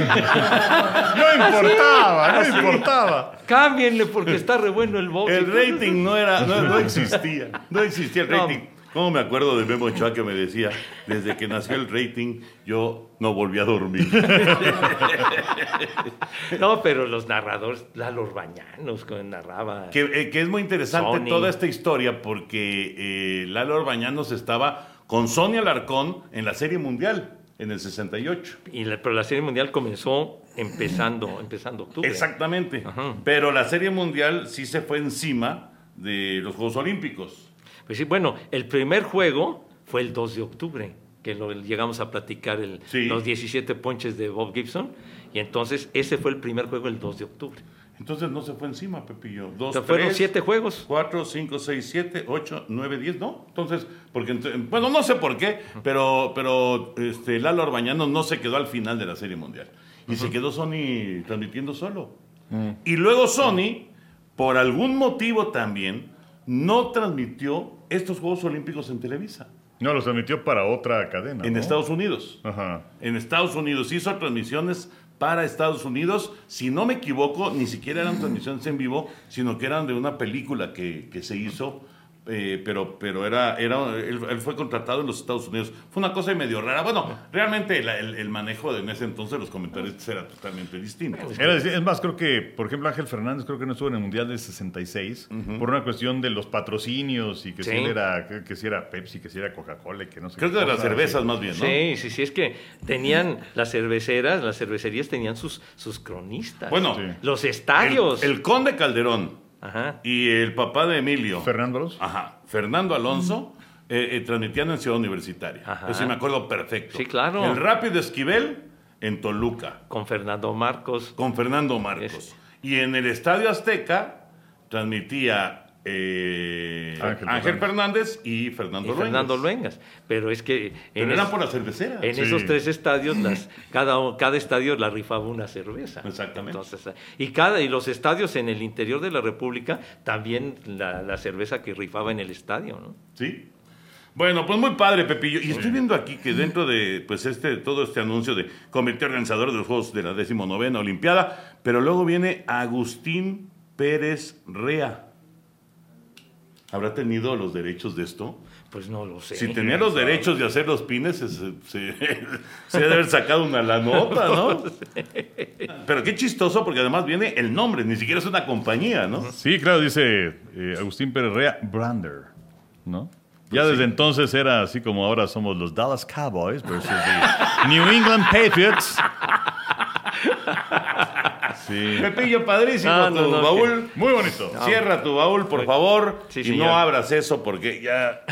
No importaba, no importaba. cámbienle porque está re bueno el box. El rating no era, no, no existía. No existía el No. ¿Cómo me acuerdo de Memo Ochoa que me decía, desde que nació el rating, yo no volví a dormir? No, pero los narradores, Lalo Orbañanos, que narraba. Que, eh, que es muy interesante Sony. toda esta historia porque eh, Lalo Orbañanos estaba con Sonia Alarcón en la Serie Mundial en el 68. Y la- pero la Serie Mundial comenzó empezando, empezando octubre. Exactamente. Ajá. Pero la Serie Mundial sí se fue encima de los Juegos Olímpicos. Pues sí, bueno, el primer juego fue el 2 de octubre, que lo llegamos a platicar el- Sí. los 17 ponches de Bob Gibson, y entonces ese fue el primer juego el 2 de octubre. Entonces no se fue encima, Pepillo. Dos, O sea, fueron tres, siete juegos. 4, 5, 6, 7, 8, 9, 10, ¿no? Entonces, porque, bueno, no sé por qué, pero, pero este, Lalo Orbañano no se quedó al final de la Serie Mundial. Y se quedó Sony transmitiendo solo. Y luego Sony, por algún motivo también, no transmitió estos Juegos Olímpicos en Televisa, No, los transmitió para otra cadena. en ¿no? Estados Unidos. Ajá. En Estados Unidos hizo transmisiones para Estados Unidos. Si no me equivoco, ni siquiera eran transmisiones en vivo, sino que eran de una película que, que se hizo. Eh, pero pero era, era él, él fue contratado en los Estados Unidos. Fue una cosa medio rara. Bueno, realmente la- el, el manejo de en ese entonces los comentaristas era totalmente distinto. Era es más, creo que, por ejemplo, Ángel Fernández creo que no estuvo en el Mundial del 66 por una cuestión de los patrocinios y que si Sí. era, que, que si era Pepsi, que si era Coca-Cola y que no sé Creo qué que de las cervezas sí. más bien, ¿no? Sí, sí, sí, es que tenían las cerveceras, las cervecerías tenían sus, sus cronistas. Bueno, Sí. los estadios. el, el conde Calderón Ajá. y el papá de Emilio. Fernando Alonso. Ajá. Fernando Alonso eh, eh, transmitían en Ciudad Universitaria. Ajá. Eso sí me acuerdo perfecto. Sí, claro. El Rápido Esquivel en Toluca, Con Fernando Marcos. con Fernando Marcos. Es- Y en el Estadio Azteca transmitía eh, Ángel Ángel, Fernández. Fernández y Fernando y Luengas. Fernando Luengas. Pero es que Pero en, es- por la cervecera. en Sí. esos tres estadios, las, cada, cada estadio la rifaba una cerveza. Exactamente. Entonces, y, cada, y los estadios en el interior de la República, también la, la cerveza que rifaba en el estadio. ¿no? Sí. Bueno, pues muy padre, Pepillo. Y estoy viendo aquí que dentro de pues este, todo este anuncio de comité organizador de los Juegos de la 19 Olimpiada, pero luego viene Agustín Pérez Rea. ¿Habrá tenido los derechos de esto? Pues no lo sé. Si tenía los derechos de hacer los pines, se, se, se debe haber sacado una la nota, ¿no? Pero qué chistoso, porque además viene el nombre, ni siquiera es una compañía, ¿no? Sí, claro, dice eh, Agustín Pérez Rea, Brander, ¿no? Ya Pues desde entonces era así como ahora somos los Dallas Cowboys versus the New England Patriots. Sí. Pepillo, padrísimo, No, no, tu no, baúl. Muy bonito. Cierra tu baúl, por favor, Sí, y no ya. abras eso porque ya,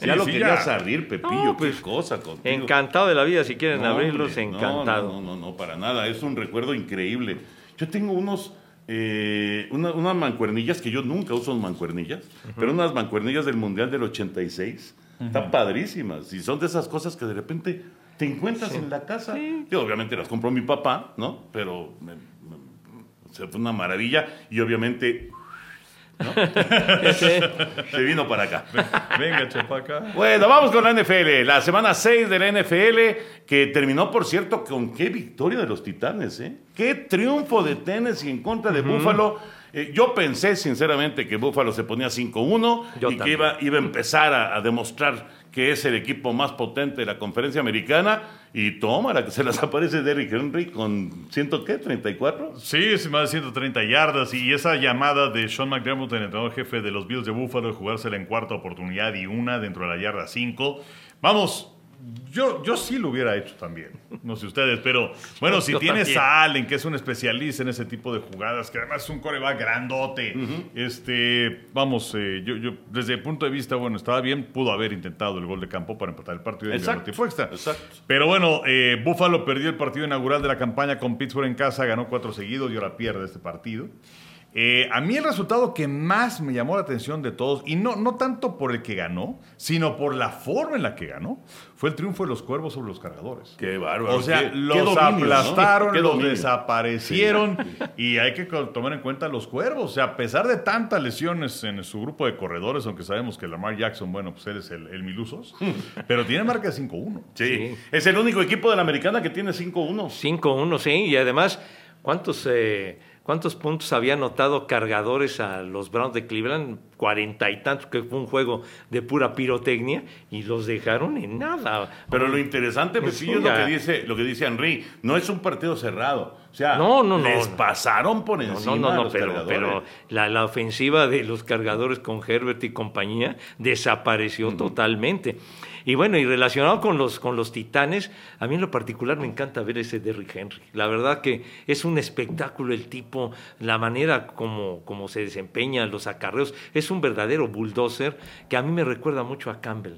ya Sí, lo querías ya. abrir, Pepillo. No, pues, qué cosa contigo. Encantado de la vida, si quieren No, abrirlos, encantado. No, no, no, no, para nada. Es un recuerdo increíble. Yo tengo unos, eh, una- unas mancuernillas que yo nunca uso mancuernillas, pero unas mancuernillas del Mundial del 86. Están padrísimas. Y son de esas cosas que de repente te encuentras en la casa. Yo obviamente las compró mi papá, ¿no? Pero me- me- o sea, fue una maravilla. Y obviamente se vino para acá. Venga, chapaca. Bueno, vamos con la NFL. La semana 6 de la NFL, que terminó, por cierto, con qué victoria de los Titanes, ¿eh? Qué triunfo de Tennessee en contra de Buffalo. Eh, yo pensé, sinceramente, que Buffalo se ponía 5-1 Yo y que iba, iba a empezar a, a demostrar que es el equipo más potente de la conferencia americana. Y toma, la que se las aparece Derrick Henry con, ¿ciento qué? ¿34? Sí, más de 130 yardas y esa llamada de Sean McDermott, el entrenador jefe de los Bills de Buffalo, de jugársela en cuarta oportunidad y una dentro de la yarda 5. Vamos, yo, yo sí lo hubiera hecho también, no sé ustedes, pero bueno, si Yo tienes a Allen, que es un especialista en ese tipo de jugadas, que además es un coreback grandote, este, vamos, eh, yo, yo desde el punto de vista, bueno, estaba bien, pudo haber intentado el gol de campo para empatar el partido a Exacto, tiempo extra. exacto. Pero bueno, eh, Buffalo perdió el partido inaugural de la campaña con Pittsburgh en casa, ganó cuatro seguidos y ahora pierde este partido. Eh, a mí el resultado que más me llamó la atención de todos, y no, no tanto por el que ganó, sino por la forma en la que ganó, fue el triunfo de los cuervos sobre los cargadores. Qué bárbaro. O sea, qué- qué los aplastaron, los dominio. desaparecieron y hay que tomar en cuenta los cuervos. O sea, a pesar de tantas lesiones en su grupo de corredores, aunque sabemos que Lamar Jackson, bueno, pues él es el, el Milusos, pero tiene marca de 5-1. Sí. Sí. es el único equipo de la americana que tiene 5-1. 5-1, sí, y además, ¿cuántos, eh, ¿cuántos puntos había anotado cargadores a los Browns de Cleveland? Cuarenta y tantos, que fue un juego de pura pirotecnia, y los dejaron en nada. Pero lo interesante, Pues Pepillo, sí, es lo que dice, lo que dice Henry. No es un partido cerrado. O sea, No, no, no, les pasaron por encima no, no, a no, los pero, cargadores. pero la, la ofensiva de los cargadores con Herbert y compañía desapareció totalmente. Y bueno, y relacionado con los, con los titanes, a mí en lo particular me encanta ver ese Derrick Henry. La verdad que es un espectáculo el tipo, la manera como, como se desempeña, los acarreos. Es un verdadero bulldozer que a mí me recuerda mucho a Campbell.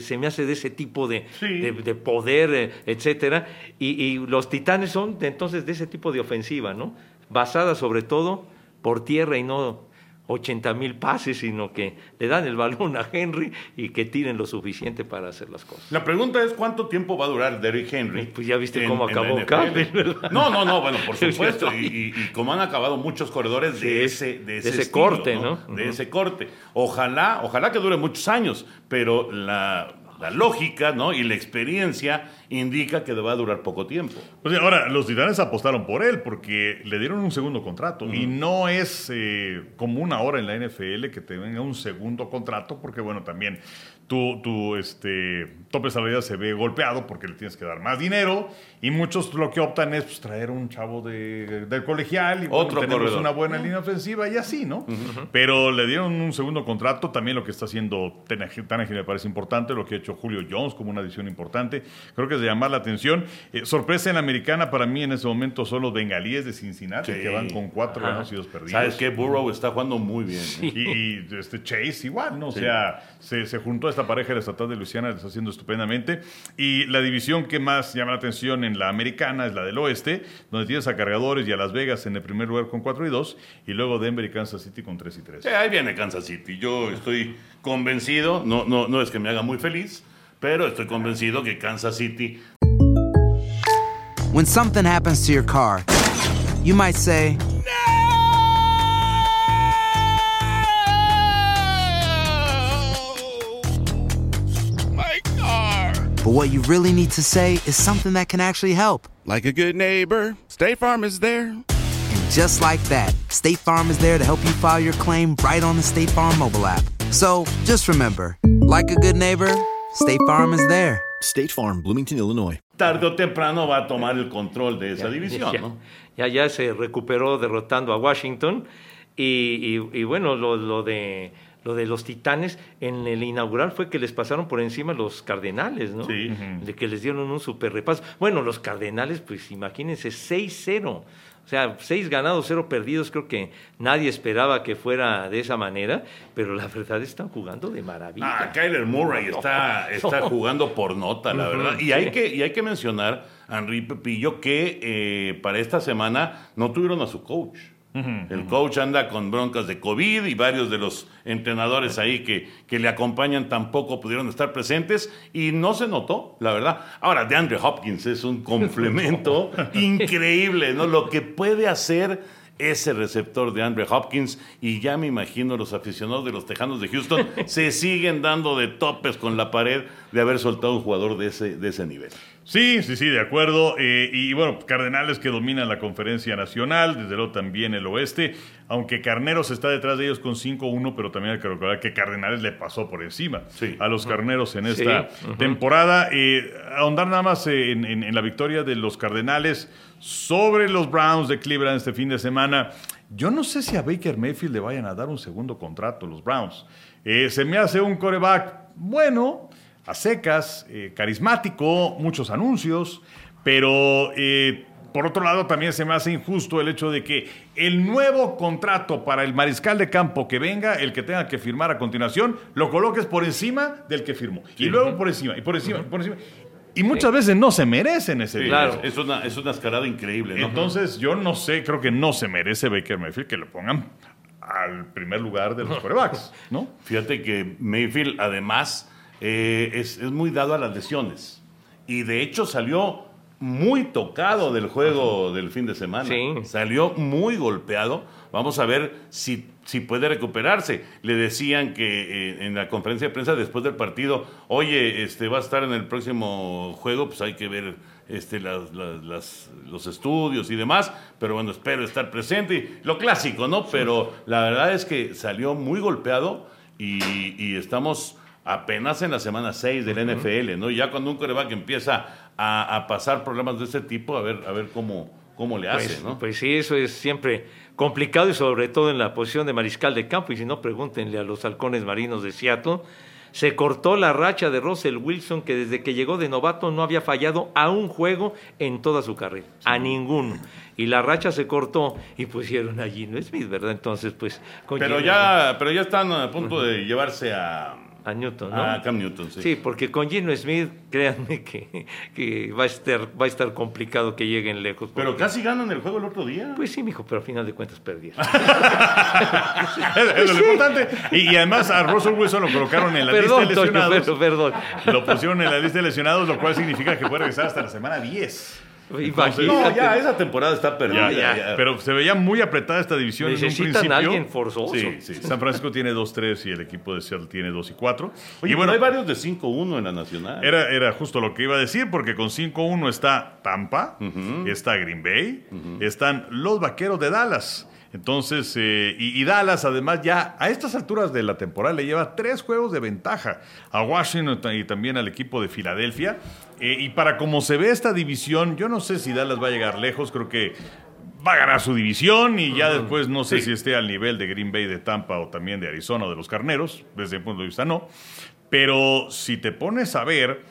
Se me hace de ese tipo de, Sí. de, de poder, eh, etcétera. Y, y los titanes son entonces de ese tipo de ofensiva, ¿no? Basada sobre todo por tierra y no 80 mil pases, sino que le dan el balón a Henry y que tiren lo suficiente para hacer las cosas. La pregunta es cuánto tiempo va a durar Derrick Henry. Pues ya viste en- cómo acabó. Campbell, ¿verdad? No, no, no, bueno, por supuesto. Y, y- y como han acabado muchos corredores de ese, de ese, de ese estilo, corte, ¿no? De ese corte. Ojalá, ojalá que dure muchos años, pero la la lógica, ¿no? Y la experiencia indica que va a durar poco tiempo. Pues ahora, los Titanes apostaron por él porque le dieron un segundo contrato. Y no es eh, común ahora en la NFL que te venga un segundo contrato, porque bueno, también tu, tu este, tope salarial se ve golpeado porque le tienes que dar más dinero. Y muchos lo que optan es pues, traer un chavo de, del colegial y bueno, Otro tenemos corredor. una buena línea ofensiva y así, ¿no? Pero le dieron un segundo contrato. También lo que está haciendo Tannehill me parece importante, lo que ha hecho Julio Jones como una adición importante. Creo que es de llamar la atención. Eh, sorpresa en la americana para mí en ese momento son los bengalíes de Cincinnati, Sí. que van con cuatro Ajá. ganados y dos perdidos. ¿Sabes qué? Burrow está jugando muy bien. ¿eh? Y, y, este Chase igual, ¿no? O sea, se, se juntó a esta pareja de la estatal de Luisiana, lo está haciendo estupendamente. Y la división que más llama la atención en la americana es la del oeste, donde tienes a Cargadores y a Las Vegas en el primer lugar con 4 y 2, y luego Denver y Kansas City con 3 y 3. Sí, ahí viene Kansas City. Yo estoy convencido, no, no, no es que me haga muy feliz, pero estoy convencido que Kansas City When something happens to your car, you might say, but what you really need to say is something that can actually help. Like a good neighbor, State Farm is there. And just like that, State Farm is there to help you file your claim right on the State Farm mobile app. So just remember, like a good neighbor, State Farm is there. State Farm, Bloomington, Illinois. tarde o temprano va a tomar el control de esa Ya, división, ya, ¿no? ya, ya se recuperó derrotando a Washington. Y, y- y bueno, lo, lo de, lo de los Titanes en el inaugural fue que les pasaron por encima los Cardenales, ¿no? Sí. De que les dieron un super repaso. Bueno, los Cardenales, pues imagínense, 6-0. O sea, seis ganados, cero perdidos. Creo que nadie esperaba que fuera de esa manera, pero la verdad están jugando de maravilla. Ah, Kyler Murray está, está jugando por nota, la verdad. Y hay que, y hay que mencionar, Henry Pepillo, que eh, para esta semana no tuvieron a su coach. El coach anda con broncas de COVID y varios de los entrenadores ahí que, que le acompañan tampoco pudieron estar presentes y no se notó, la verdad. Ahora, DeAndre Hopkins es un complemento increíble, ¿no? Lo que puede hacer ese receptor de Andre Hopkins y ya me imagino los aficionados de los Tejanos de Houston se siguen dando de topes con la pared de haber soltado un jugador de ese, de ese nivel. Sí, sí, sí, de acuerdo. Eh, y bueno, Cardenales que dominan la conferencia nacional, desde luego también el oeste, aunque Carneros está detrás de ellos con 5-1, pero también hay que recordar que Cardenales le pasó por encima Sí. a los Carneros en Sí, esta temporada. Eh, ahondar nada más en, en- en la victoria de los Cardenales sobre los Browns de Cleveland este fin de semana. Yo no sé si a Baker Mayfield le vayan a dar un segundo contrato los Browns. Eh, se me hace un coreback bueno, a secas, eh, carismático, muchos anuncios, pero eh, por otro lado también se me hace injusto el hecho de que el nuevo contrato para el mariscal de campo que venga, el que tenga que firmar a continuación, lo coloques por encima del que firmó. Y luego por encima, y por encima, y por encima. Y muchas veces no se merecen ese Sí, dinero. Claro. es, es una, es una escalada increíble, ¿no? Entonces, yo no sé, creo que no se merece Baker Mayfield que lo pongan al primer lugar de los corebacks, ¿no? Fíjate que Mayfield además eh, es, es muy dado a las lesiones y de hecho salió muy tocado del juego del fin de semana. Sí. Salió muy golpeado. Vamos a ver si, si puede recuperarse. Le decían que eh, en la conferencia de prensa después del partido, oye, este va a estar en el próximo juego, pues hay que ver este, las- las- las- los estudios y demás, pero bueno, espero estar presente. Lo clásico, ¿no? Pero la verdad es que salió muy golpeado y, y estamos apenas en la semana 6 del NFL, ¿no? Ya cuando un coreback empieza a, a pasar problemas de ese tipo, a ver, a ver cómo, cómo le hace, Pues, ¿no? pues sí, eso es siempre complicado y sobre todo en la posición de mariscal de campo. Y si no, pregúntenle a los halcones marinos de Seattle. Se cortó la racha de Russell Wilson, que desde que llegó de novato no había fallado a un juego en toda su carrera, a ninguno. Y la racha se cortó y pusieron a Gino Smith, ¿verdad? Entonces, pues. con Pero Gino- ya, pero ya están a punto de llevarse a, A Newton, ¿no? a Cam Newton, sí. Sí, porque con Gino Smith, créanme que, que va, a estar, va a estar complicado que lleguen lejos. Pero porque- casi ganan el juego el otro día. Pues sí, mijo, pero al final de cuentas perdieron. Es, es lo importante. Y, y además a Russell Wilson lo colocaron en la perdón, lista de Toño, lesionados. pero perdón. Lo pusieron en la lista de lesionados, lo cual significa que puede regresar hasta la semana 10. Imagínate. No, ya, esa temporada está perdida. Ya, ya. Pero se veía muy apretada esta división en un Necesitan principio. a alguien forzoso. Sí, sí. San Francisco tiene 2-3 y el equipo de Seattle tiene 2 y 4. Oye, y bueno, hay varios de 5-1 en la nacional. era, era justo lo que iba a decir, porque con 5-1 está Tampa, está Green Bay, están los Vaqueros de Dallas. Entonces, eh, y, y Dallas además ya a estas alturas de la temporada le lleva tres juegos de ventaja a Washington y también al equipo de Filadelfia. Eh, y para como se ve esta división, yo no sé si Dallas va a llegar lejos, creo que va a ganar su división y ya después no sé Sí. si esté al nivel de Green Bay, de Tampa o también de Arizona o de los Carneros, desde mi punto de vista no. Pero si te pones a ver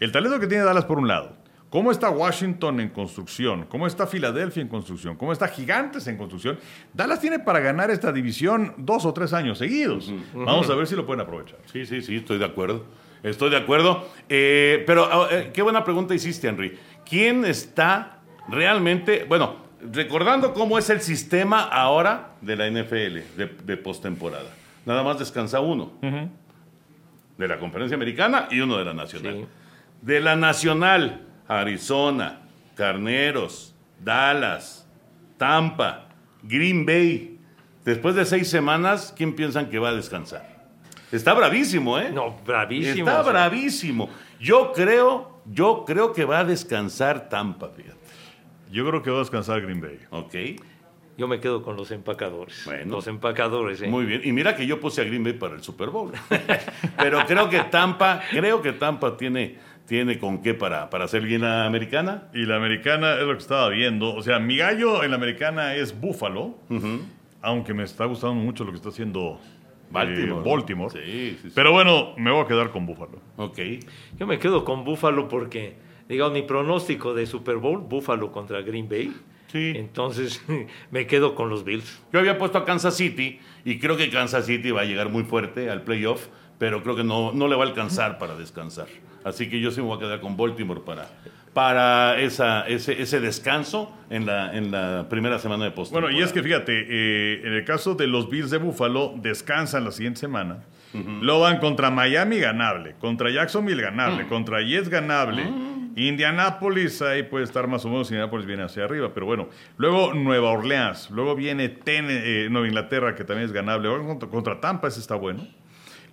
el talento que tiene Dallas por un lado, cómo está Washington en construcción, cómo está Filadelfia en construcción, cómo está Gigantes en construcción, Dallas tiene para ganar esta división dos o tres años seguidos. Vamos a ver si lo pueden aprovechar. Sí, sí, sí, estoy de acuerdo. Estoy de acuerdo. Eh, pero ah, eh, qué buena pregunta hiciste, Henry. ¿Quién está realmente, bueno, recordando cómo es el sistema ahora de la NFL de, de postemporada? Nada más descansa uno. De la conferencia americana y uno de la nacional. Sí. De la nacional, Arizona, Carneros, Dallas, Tampa, Green Bay. Después de seis semanas, ¿quién piensan que va a descansar? Está bravísimo, ¿eh? No, bravísimo. Está o sea. bravísimo. Yo creo, yo creo que va a descansar Tampa, fíjate. Yo creo que va a descansar Green Bay. Ok, Yo me quedo con los empacadores. Bueno. Los empacadores, ¿eh? muy bien. Y mira que yo puse a Green Bay para el Super Bowl. Pero creo que Tampa, creo que Tampa tiene, tiene con qué para, para ser bien la americana. Y la americana es lo que estaba viendo. O sea, mi gallo en la americana es Buffalo, aunque me está gustando mucho lo que está haciendo eh, Baltimore. Baltimore. Sí, sí, sí. Pero bueno, me voy a quedar con Buffalo. Ok. Yo me quedo con Buffalo porque, digamos, mi pronóstico de Super Bowl, Buffalo contra Green Bay. Sí. Entonces, me quedo con los Bills. Yo había puesto a Kansas City y creo que Kansas City va a llegar muy fuerte al playoff, pero creo que no, no le va a alcanzar para descansar. Así que yo sí me voy a quedar con Baltimore para, para esa, ese, ese descanso en la, en la primera semana de post. Bueno, y es que fíjate, eh, en el caso de los Bills de Buffalo, descansan la siguiente semana. Lo van contra Miami ganable, contra Jacksonville ganable, contra Jets ganable. Indianapolis ahí puede estar más o menos, Indianapolis viene hacia arriba, pero bueno. Luego Nueva Orleans, luego viene Ten- eh, Nueva Inglaterra, que también es ganable. Luego contra, contra Tampa, ese está bueno.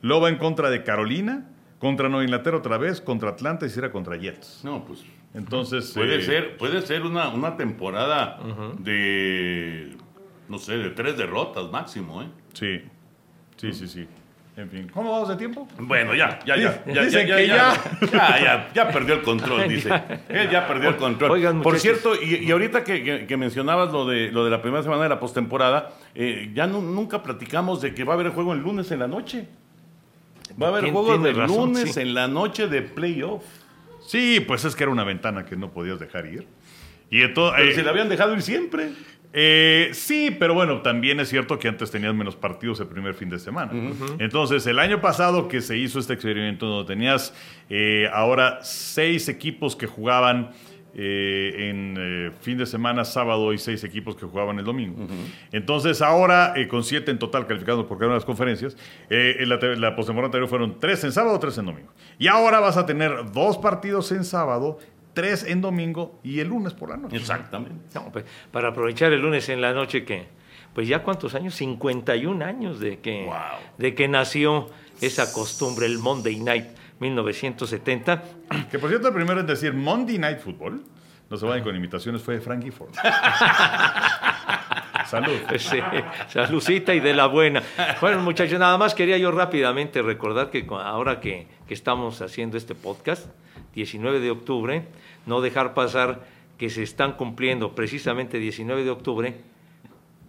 Luego va en contra de Carolina, contra Nueva Inglaterra otra vez, contra Atlanta y cierra contra Jets. No, pues Entonces. puede eh, ser, puede ser una, una temporada de, no sé, de tres derrotas máximo, ¿eh? Sí, sí, sí, sí. En fin, ¿cómo vamos de tiempo? Bueno, ya, ya, ya. ya, Dicen ya, que ya, ya, ya, ya perdió el control, dice. Él ya perdió el control. Oigan, Por cierto, y, y ahorita que, que- que mencionabas lo de, lo de la primera semana de la postemporada, eh, ya nu- nunca platicamos de que va a haber juego el lunes en la noche. Va a haber juego de razón, lunes sí. en la noche de playoff. Sí, pues es que era una ventana que no podías dejar ir. Y entonces, Pero eh, se la habían dejado ir siempre. eh, sí, pero bueno, también es cierto que antes tenías menos partidos el primer fin de semana. Entonces, el año pasado que se hizo este experimento donde tenías eh, ahora seis equipos que jugaban eh, en eh, fin de semana sábado y seis equipos que jugaban el domingo. Entonces, ahora eh, con siete en total calificados por cada una de las conferencias, eh, en la, la postemporada anterior fueron tres en sábado, tres en domingo. Y ahora vas a tener dos partidos en sábado, tres en domingo y el lunes por la noche. Exactamente. No, pues, para aprovechar el lunes en la noche que, pues ya cuántos años, 51 años de que, Wow. de que nació esa costumbre, el Monday Night 1970. Que por cierto, el primero en decir Monday Night Football, no se vayan con imitaciones, fue Frankie Ford. Salud. Sí, saludcita y de la buena. Bueno, muchachos, nada más quería yo rápidamente recordar que ahora que, que estamos haciendo este podcast, 19 de octubre, no dejar pasar que se están cumpliendo precisamente 19 de octubre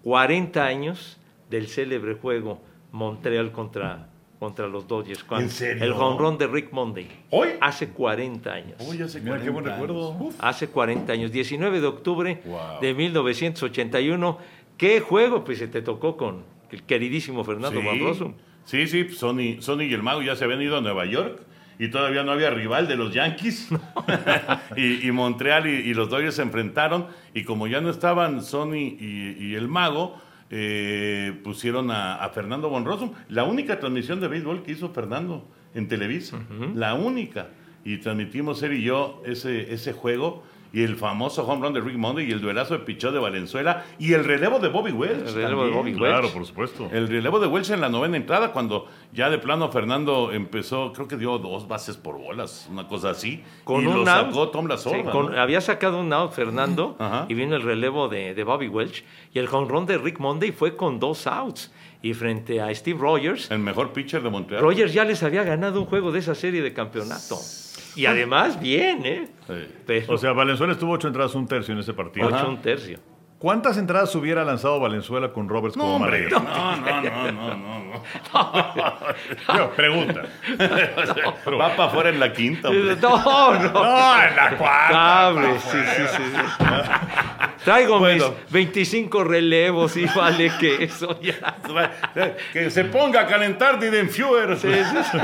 40 años del célebre juego Montreal contra, contra los Dodgers. Cuando- ¿En serio? El home run de Rick Monday. ¿Hoy? Hace 40 años. Uy, hace Mira qué buen 40 años. recuerdo. Uf. Hace 40 años, 19 de octubre Wow. de 1981. ¿Qué juego? Pues se te tocó con el queridísimo Fernando Sí. Rossum. Sí, sí, Sony, Sony y el Mago ya se habían ido a Nueva York y todavía no había rival de los Yankees. y, y Montreal y, y los Dodgers se enfrentaron y como ya no estaban Sony y, y el Mago, eh, pusieron a, a Fernando Von Rossum. La única transmisión de béisbol que hizo Fernando en Televisa. La única. Y transmitimos él y yo ese, ese juego. Y el famoso home run de Rick Monday y el duelazo de pichó de Valenzuela y el relevo de Bobby Welch. El relevo de. Bobby Welch. Claro, por supuesto. El relevo de Welch en la novena entrada, cuando ya de plano Fernando empezó, creo que dio dos bases por bolas, una cosa así. Con y un lo out. sacó Tom La Sí, Sorda, con- ¿no? Había sacado un out Fernando Ajá. y vino el relevo de, de Bobby Welch. Y el jonrón de Rick Monday fue con dos outs. Y frente a Steve Rogers, El mejor pitcher de Montreal. Rogers ya les había ganado un juego de esa serie de campeonato. Y además, bien, ¿eh? Sí. O sea, Valenzuela estuvo ocho entradas, un tercio en ese partido. ocho un tercio. ¿Cuántas entradas hubiera lanzado Valenzuela con Roberts No, como hombre, no, no, no, no, no, Yo, pregunta. no. Va para afuera en la quinta. hombre. No, no. No, en la cuarta. Sí, sí, sí. sí. Traigo Bueno. mis 25 relevos y vale que eso ya. Que se ponga a calentar Nidenfuer. Sí, sí, sí.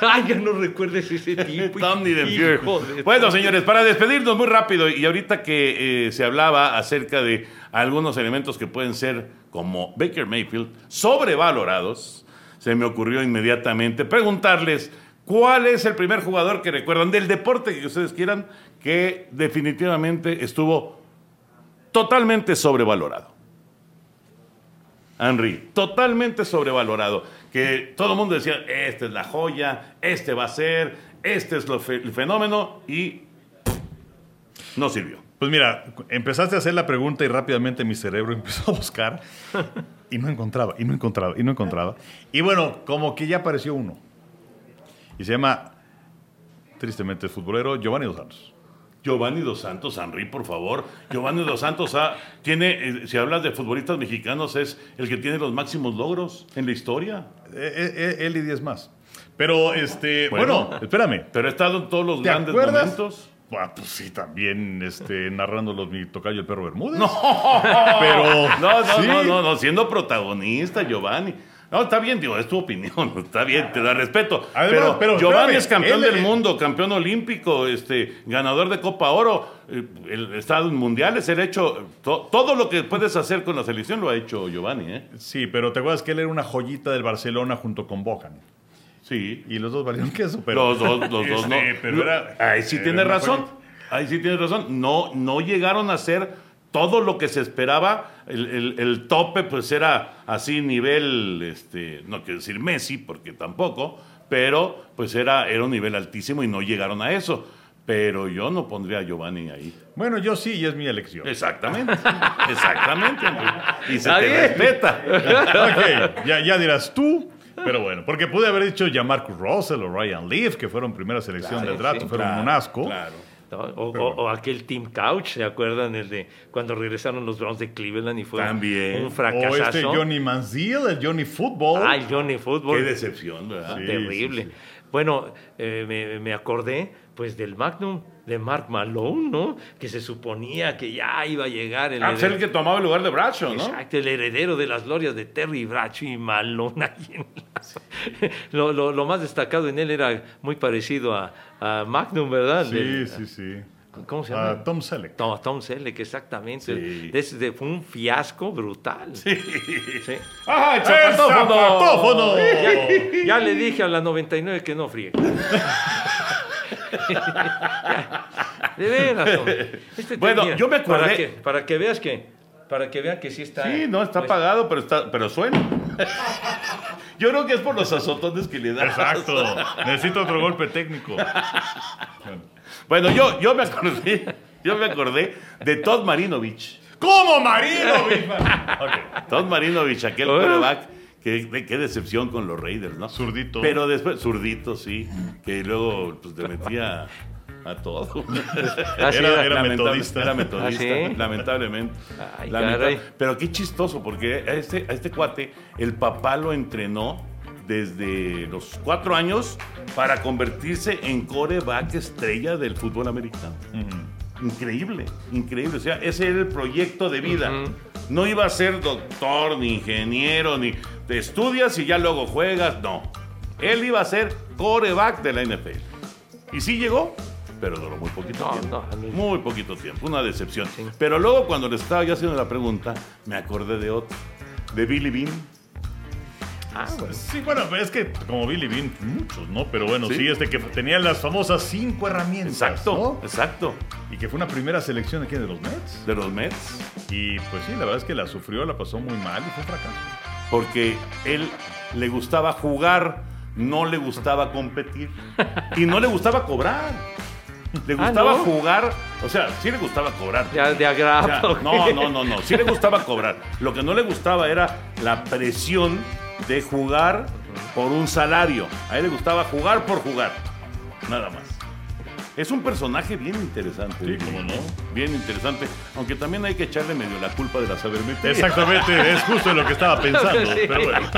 Ay, ya no recuerdes ese tipo. Tom de- Bueno, señores, para despedirnos muy rápido, y ahorita que eh, se hablaba acerca de algunos elementos que pueden ser, como Baker Mayfield, sobrevalorados, se me ocurrió inmediatamente preguntarles cuál es el primer jugador que recuerdan del deporte que ustedes quieran que definitivamente estuvo totalmente sobrevalorado. Henry, totalmente sobrevalorado. Que todo el mundo decía, esta es la joya, este va a ser, este es el fenómeno y no sirvió. Pues mira, empezaste a hacer la pregunta y rápidamente mi cerebro empezó a buscar y no encontraba, y no encontraba, y no encontraba. Y bueno, como que ya apareció uno. Y se llama, tristemente, el futbolero Giovanni Dos Santos. Giovanni Dos Santos, Henry, por favor. Giovanni Dos Santos ah, tiene, eh, si hablas de futbolistas mexicanos, es el que tiene los máximos logros en la historia. Eh, eh, él y diez más. Pero, este, bueno, Bueno. espérame. Pero ha estado en todos los ¿Te grandes acuerdas? momentos. Ah, pues sí, también este, narrándolos mi tocayo el perro Bermúdez. No, Pero, no, no, sí. no, no, no, siendo protagonista, Giovanni. No, está bien, digo, es tu opinión, está bien, te da respeto. Además, pero, pero Giovanni espérame, es campeón él- del mundo, campeón olímpico, este, ganador de Copa Oro, eh, el estado en mundiales, él ha hecho to- todo lo que puedes hacer con la selección lo ha hecho Giovanni, ¿eh? Sí, pero te acuerdas que él era una joyita del Barcelona junto con Bojan. Sí. Y los dos valieron queso, pero... los dos, los dos, no. Pero era- Ahí sí era tiene razón. Ahí sí tiene razón. No, no llegaron a ser todo lo que se esperaba. El, el- el tope, pues era así, nivel, este, no quiero decir Messi, porque tampoco, pero pues era, era un nivel altísimo y no llegaron a eso. Pero yo no pondría a Giovanni ahí. Bueno, yo sí, y es mi elección. Exactamente. Exactamente. Y se te bien. respeta. ok, ya, ya dirás tú. Pero bueno, porque pude haber dicho ya Marcus Russell o Ryan Leaf, que fueron primera selección Claro, del draft, sí, fueron Claro, un asco. Claro. ¿no? O, o- o aquel Team Couch, ¿se acuerdan? El de cuando regresaron los Browns de Cleveland y fue También. un O fracasazo. este Johnny Manziel, el Johnny Football. Ah, el Johnny Football. Qué decepción, ¿verdad? Sí, terrible. sí, sí. Bueno, eh, me, me acordé pues del Magnum de Mark Malone, ¿no? Que se suponía que ya iba a llegar el Ah, pues el que tomaba el lugar de Bradshaw, ¿no? Exacto, el heredero de las glorias de Terry Bradshaw y Malone. ahí en la- lo, lo- lo más destacado en él era muy parecido a, a Magnum, ¿verdad? Sí, sí, sí. ¿Cómo se Ah, llama? Tom Selleck. Tom, Tom Selleck, exactamente. Sí. De ese- de- fue un fiasco brutal. Sí. ¡Ah, ¡El zapatófono! zapatófono! Ya, ya le dije a la 99 que no friegue. De veras. hombre. Este Bueno, mira, yo me acordé- Para que, para que veas que. Para que vean que sí está. Sí, no, está pues, apagado, pero, está, pero suena. Yo creo que es por los azotones que le da. Exacto. Necesito otro golpe técnico. Bueno, yo, yo me acordé, yo me acordé de Todd Marinovich. ¿Cómo Marino? Todd Marinovich, aquel quarterback. De- qué decepción con los Raiders, ¿no? Zurdito. Pero después, zurdito, sí. Que luego pues, le metía a todo. Ah, sí, Era- era- era Lamentable- metodista. Era metodista, ¿Ah, sí? lamentablemente. Ay, Lamentable-. Pero qué chistoso, porque a este, a este cuate, el papá lo entrenó desde los cuatro años para convertirse en coreback estrella del fútbol americano. Increíble, increíble. O sea, ese era el proyecto de vida. No iba a ser doctor, ni ingeniero, ni te estudias y ya luego juegas. No. Él iba a ser coreback de la NFL. Y sí llegó, pero duró muy poquito No, tiempo. no. Muy poquito tiempo, una decepción. Pero luego cuando le estaba yo haciendo la pregunta, me acordé de otro, de Billy Bean. Ah, bueno. Sí, bueno, es que como Billy Bean, muchos, ¿no? Pero bueno, sí, Sí. este que tenía las famosas cinco herramientas. Exacto, ¿no? exacto. Y que fue una primera selección aquí de los Mets. De los Mets. Y pues sí, la verdad es que la sufrió, la pasó muy mal y fue un fracaso. Porque él le gustaba jugar, no le gustaba competir. Y no le gustaba cobrar. Le Ah, gustaba ¿no? jugar, o sea, sí le gustaba cobrar. Ya de O sea, agrado. no, no, no, no. Sí le gustaba cobrar. Lo que no le gustaba era la presión de jugar por un salario. A él le gustaba jugar por jugar. Nada más. Es un personaje bien interesante. Sí, cómo no. Bien interesante. Aunque también hay que echarle medio la culpa de la sabermetría. Exactamente, es justo lo que estaba pensando. Sí. Pero bueno.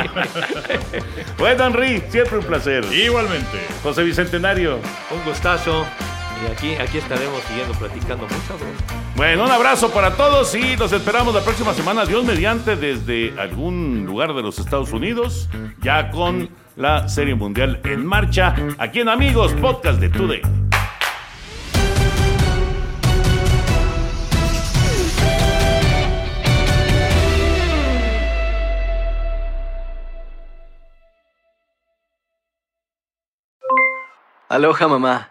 Bueno, Henry, siempre un placer. Igualmente. José Bicentenario. Un gustazo. Y aquí, aquí estaremos siguiendo platicando mucho. Bueno, un abrazo para todos y los esperamos la próxima semana, Dios mediante, desde algún lugar de los Estados Unidos, ya con la Serie Mundial en marcha, aquí en Amigos, podcast de Today. Aloha mamá,